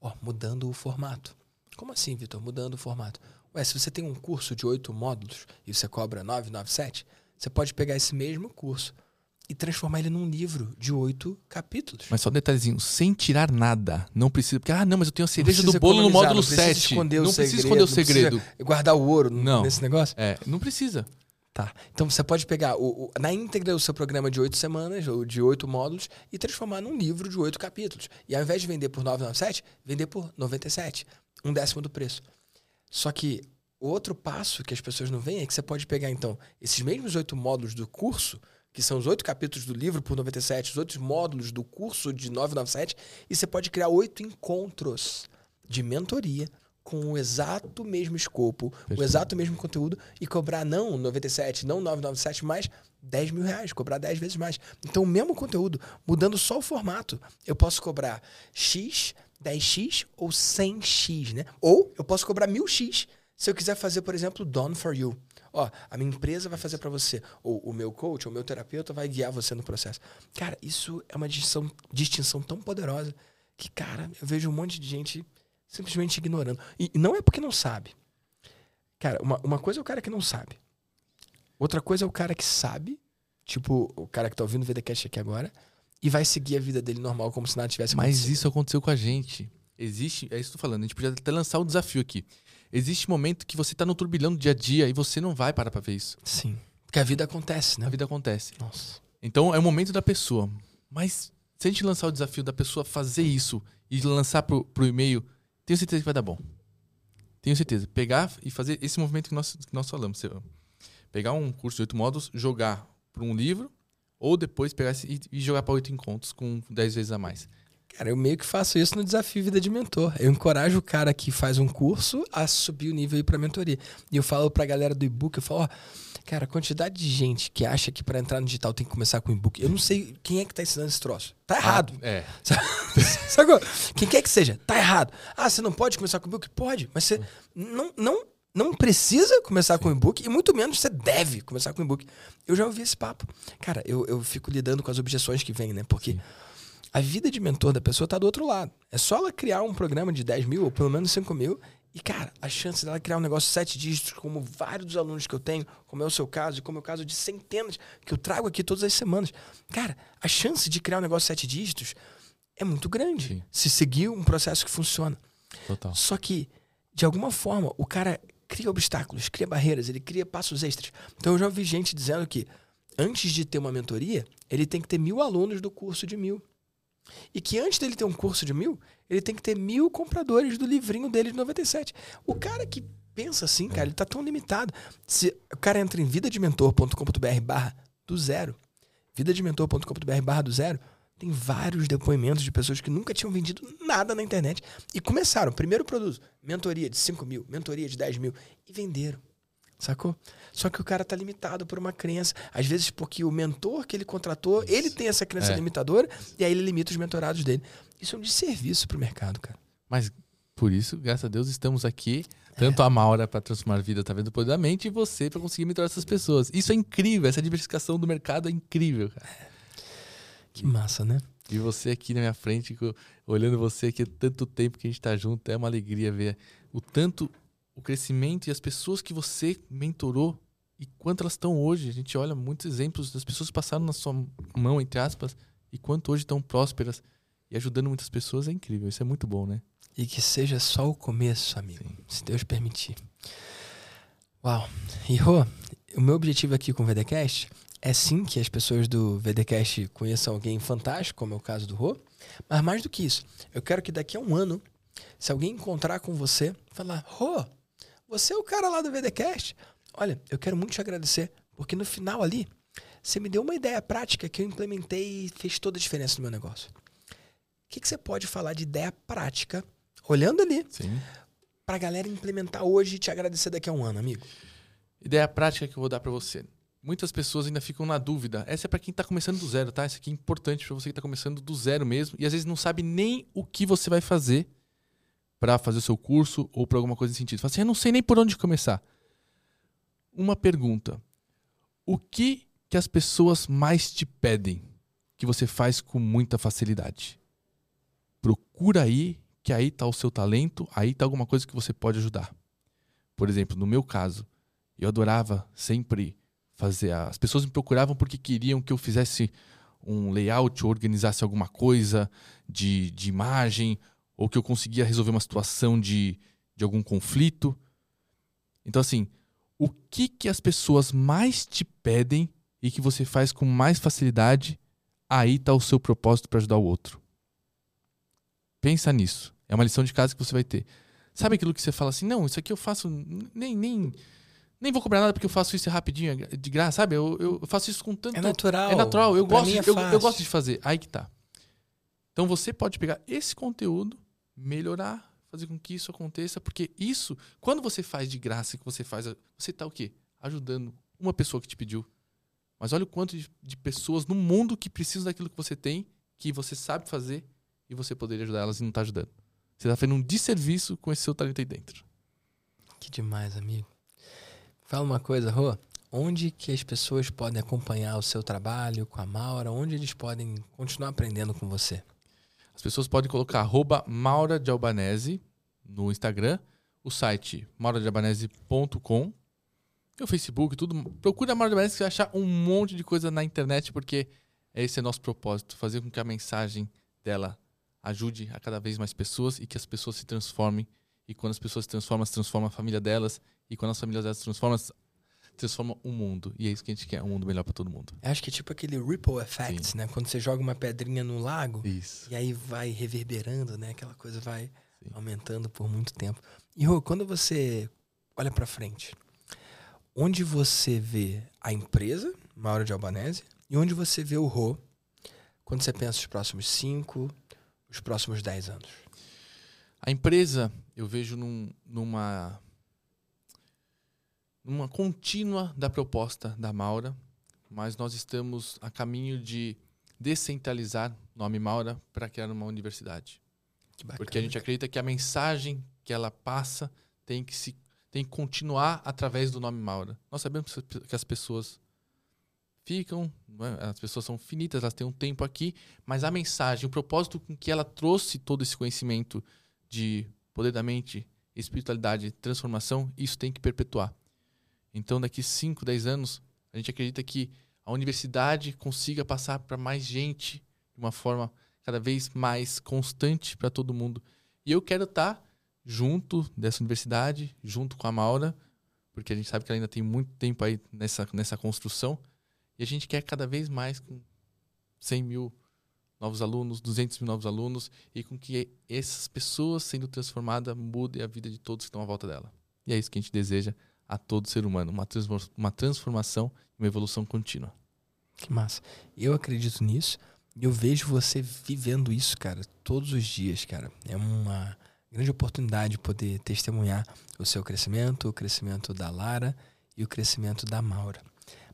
Ó, mudando o formato. Como assim, Vitor? Mudando o formato. Ué, se você tem um curso de oito módulos e você cobra 997, você pode pegar esse mesmo curso e transformar ele num livro de oito capítulos. Mas só um detalhezinho, sem tirar nada. Não precisa. Porque, ah, não, mas eu tenho a cereja precisa do bolo no módulo não precisa 7. esconder o não precisa segredo, esconder o não precisa segredo. Guardar o ouro Não. nesse negócio? É, não precisa. Tá. Então você pode pegar o, o- na íntegra o seu programa de oito semanas, ou de oito módulos, e transformar num livro de oito capítulos. E ao invés de vender por 997, vender por 97. Um décimo do preço. Só que outro passo que as pessoas não veem é que você pode pegar, então, esses mesmos oito módulos do curso, que são os oito capítulos do livro por 97, os outros módulos do curso de 997, e você pode criar oito encontros de mentoria com o exato mesmo escopo, o Perfeito. exato mesmo conteúdo e cobrar não 97, não 997, mas 10 mil reais, cobrar 10 vezes mais. Então, o mesmo conteúdo, mudando só o formato, eu posso cobrar X, 10X ou 100X, né? Ou eu posso cobrar 1000X se eu quiser fazer, por exemplo, Done for You. Ó, a minha empresa vai fazer para você, ou o meu coach, ou o meu terapeuta vai guiar você no processo. Cara, isso é uma distinção, distinção tão poderosa que, cara, eu vejo um monte de gente simplesmente ignorando. E não é porque não sabe. Cara, uma, uma coisa é o cara que não sabe. Outra coisa é o cara que sabe, tipo o cara que tá ouvindo o VDCast aqui agora, e vai seguir a vida dele normal como se nada tivesse Mas acontecido. isso aconteceu com a gente. Existe, é isso que eu tô falando, a gente podia até lançar o desafio aqui. Existe momento que você tá no turbilhão do dia a dia e você não vai parar pra ver isso. Sim. Porque a vida acontece, né? A vida acontece. Nossa. Então é o momento da pessoa. Mas se a gente lançar o desafio da pessoa fazer isso e lançar pro, pro e-mail, tenho certeza que vai dar bom. Tenho certeza. Pegar e fazer esse movimento que nós, que nós falamos. Você pegar um curso de oito módulos, jogar para um livro, ou depois pegar e, e jogar para oito encontros com dez vezes a mais. Cara, eu meio que faço isso no desafio Vida de Mentor. Eu encorajo o cara que faz um curso a subir o nível e ir pra mentoria. E eu falo pra galera do e-book, eu falo, ó, cara, a quantidade de gente que acha que pra entrar no digital tem que começar com e-book. Eu não sei quem é que tá ensinando esse troço. Tá errado. Ah, é. [laughs] Sacou? Quem quer que seja, tá errado. Ah, você não pode começar com e-book? Pode, mas você não, não, não precisa começar com e-book e muito menos você deve começar com e-book. Eu já ouvi esse papo. Cara, eu, eu fico lidando com as objeções que vêm, né? Porque a vida de mentor da pessoa tá do outro lado. É só ela criar um programa de 10 mil ou pelo menos 5 mil e, cara, a chance dela criar um negócio de sete dígitos, como vários dos alunos que eu tenho, como é o seu caso, e como é o caso de centenas que eu trago aqui todas as semanas. Cara, a chance de criar um negócio de sete dígitos é muito grande Sim. se seguir um processo que funciona. Total. Só que, de alguma forma, o cara cria obstáculos, cria barreiras, ele cria passos extras. Então eu já ouvi gente dizendo que antes de ter uma mentoria, ele tem que ter mil alunos do curso de mil. E que antes dele ter um curso de mil, ele tem que ter mil compradores do livrinho dele de 97. O cara que pensa assim, cara, ele tá tão limitado. Se o cara entra em vidadementor.com.br barra do zero, vidadementor.com.br barra do zero, tem vários depoimentos de pessoas que nunca tinham vendido nada na internet e começaram. Primeiro produto, mentoria de 5 mil, mentoria de 10 mil, e venderam. Sacou? Só que o cara tá limitado por uma crença. Às vezes, porque o mentor que ele contratou, Isso. ele tem essa crença é. limitadora, e aí ele limita os mentorados dele. Isso é um desserviço pro mercado, cara. Mas por isso, graças a Deus, estamos aqui. Tanto é. a Maura para transformar a vida através do poder da mente e você para conseguir mentorar essas pessoas. Isso é incrível, essa diversificação do mercado é incrível, cara. Que massa, né? E você aqui na minha frente, olhando você aqui tanto tempo que a gente está junto, é uma alegria ver o tanto o crescimento e as pessoas que você mentorou e quanto elas estão hoje. A gente olha muitos exemplos das pessoas que passaram na sua mão, entre aspas, e quanto hoje estão prósperas e ajudando muitas pessoas. É incrível, isso é muito bom, né? E que seja só o começo, amigo, Sim. se Deus permitir. Uau! E Rô, o meu objetivo aqui com o VDCast é sim que as pessoas do VDCast conheçam alguém fantástico, como é o caso do Rô, mas mais do que isso, eu quero que daqui a um ano, se alguém encontrar com você, falar: Rô, você é o cara lá do VDCast. Olha, eu quero muito te agradecer, porque no final ali, você me deu uma ideia prática que eu implementei e fez toda a diferença no meu negócio. O que, que você pode falar de ideia prática, olhando ali, para a galera implementar hoje e te agradecer daqui a um ano, amigo? Ideia prática que eu vou dar para você. Muitas pessoas ainda ficam na dúvida. Essa é para quem está começando do zero, tá? Essa aqui é importante para você que está começando do zero mesmo e às vezes não sabe nem o que você vai fazer para fazer o seu curso ou para alguma coisa nesse sentido. Fala assim, eu não sei nem por onde começar. Uma pergunta. O que que as pessoas mais te pedem que você faz com muita facilidade? Procura aí, que aí está o seu talento, aí está alguma coisa que você pode ajudar. Por exemplo, no meu caso, eu adorava sempre fazer. As pessoas me procuravam porque queriam que eu fizesse um layout ou organizasse alguma coisa de, de imagem ou que eu conseguia resolver uma situação de, de algum conflito. Então, assim, o que, que as pessoas mais te pedem e que você faz com mais facilidade, aí está o seu propósito para ajudar o outro. Pensa nisso. É uma lição de casa que você vai ter. Sabe aquilo que você fala assim, não, isso aqui eu faço, nem, nem, nem vou cobrar nada porque eu faço isso rapidinho, de graça, sabe? Eu, eu faço isso com tanto... É natural. É natural, eu, gosto, é eu, eu gosto de fazer. Aí que tá. Então você pode pegar esse conteúdo melhorar, fazer com que isso aconteça, porque isso, quando você faz de graça, que você faz, você está o quê? Ajudando uma pessoa que te pediu. Mas olha o quanto de, de pessoas no mundo que precisam daquilo que você tem, que você sabe fazer e você poderia ajudar elas e não está ajudando. Você está fazendo um desserviço com esse seu talento aí dentro. Que demais, amigo. Fala uma coisa, Rô. Onde que as pessoas podem acompanhar o seu trabalho com a Maura? Onde eles podem continuar aprendendo com você? As pessoas podem colocar arroba Maura de Albanese no Instagram, o site mauradealbanese.com e o Facebook, tudo. Procure a Maura de Albanese que vai achar um monte de coisa na internet, porque esse é nosso propósito, fazer com que a mensagem dela ajude a cada vez mais pessoas e que as pessoas se transformem. E quando as pessoas se transformam, se transforma a família delas. E quando as famílias delas se transformam, transforma o mundo. E é isso que a gente quer, um mundo melhor para todo mundo. Eu acho que é tipo aquele ripple effect, Sim. né? Quando você joga uma pedrinha no lago isso. e aí vai reverberando, né? Aquela coisa vai Sim. aumentando por muito tempo. E Rô, quando você olha para frente, onde você vê a empresa, Mauro de Albanese, e onde você vê o Rô quando você pensa os próximos 5, os próximos 10 anos? A empresa eu vejo num, numa numa contínua da proposta da Maura, mas nós estamos a caminho de descentralizar o nome Maura para criar uma universidade. Bacana, Porque a gente acredita que a mensagem que ela passa tem que se tem que continuar através do nome Maura. Nós sabemos que as pessoas ficam, é? as pessoas são finitas, elas têm um tempo aqui, mas a mensagem, o propósito com que ela trouxe todo esse conhecimento de poder da mente, espiritualidade, transformação, isso tem que perpetuar. Então, daqui 5, 10 anos, a gente acredita que a universidade consiga passar para mais gente de uma forma cada vez mais constante para todo mundo. E eu quero estar tá junto dessa universidade, junto com a Maura, porque a gente sabe que ela ainda tem muito tempo aí nessa, nessa construção. E a gente quer cada vez mais com 100 mil novos alunos, 200 mil novos alunos, e com que essas pessoas sendo transformadas mudem a vida de todos que estão à volta dela. E é isso que a gente deseja a todo ser humano, uma, uma transformação, uma evolução contínua. Que massa. Eu acredito nisso e eu vejo você vivendo isso, cara, todos os dias, cara. É uma grande oportunidade poder testemunhar o seu crescimento, o crescimento da Lara e o crescimento da Maura.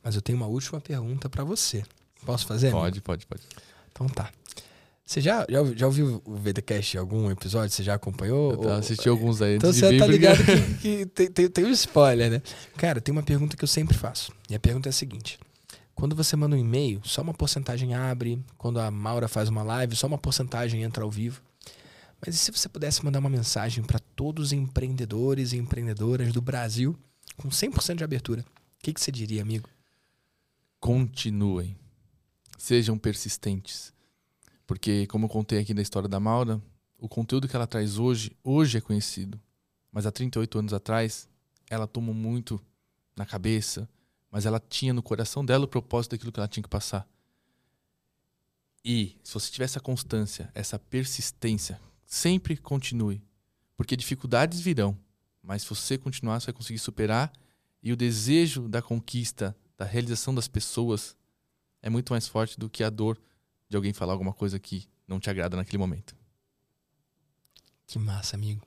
Mas eu tenho uma última pergunta para você. Posso fazer? Pode, amigo? pode, pode. Então tá. Você já, já, já ouviu o VDCast algum episódio? Você já acompanhou? Eu assisti ou... alguns aí. Então você tá ligado que, [laughs] que tem, tem, tem um spoiler, né? Cara, tem uma pergunta que eu sempre faço. E a pergunta é a seguinte: quando você manda um e-mail, só uma porcentagem abre. Quando a Maura faz uma live, só uma porcentagem entra ao vivo. Mas e se você pudesse mandar uma mensagem para todos os empreendedores e empreendedoras do Brasil com 100% de abertura? O que, que você diria, amigo? Continuem. Sejam persistentes. Porque, como eu contei aqui na história da Maura, o conteúdo que ela traz hoje, hoje é conhecido. Mas há 38 anos atrás, ela tomou muito na cabeça, mas ela tinha no coração dela o propósito daquilo que ela tinha que passar. E se você tiver essa constância, essa persistência, sempre continue. Porque dificuldades virão, mas se você continuar, você vai conseguir superar. E o desejo da conquista, da realização das pessoas, é muito mais forte do que a dor de alguém falar alguma coisa que não te agrada naquele momento. Que massa, amigo.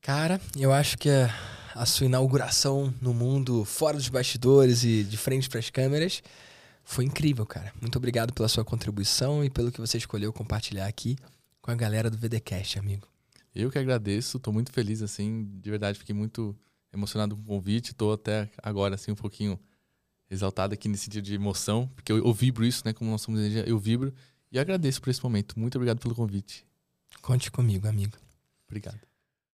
Cara, eu acho que a, a sua inauguração no mundo fora dos bastidores e de frente para as câmeras foi incrível, cara. Muito obrigado pela sua contribuição e pelo que você escolheu compartilhar aqui com a galera do VDcast, amigo. Eu que agradeço, estou muito feliz, assim, de verdade, fiquei muito emocionado com o convite, estou até agora, assim, um pouquinho exaltado aqui nesse sentido de emoção, porque eu, eu vibro isso, né, como nós somos energia, eu vibro, e agradeço por esse momento. Muito obrigado pelo convite. Conte comigo, amigo. Obrigado.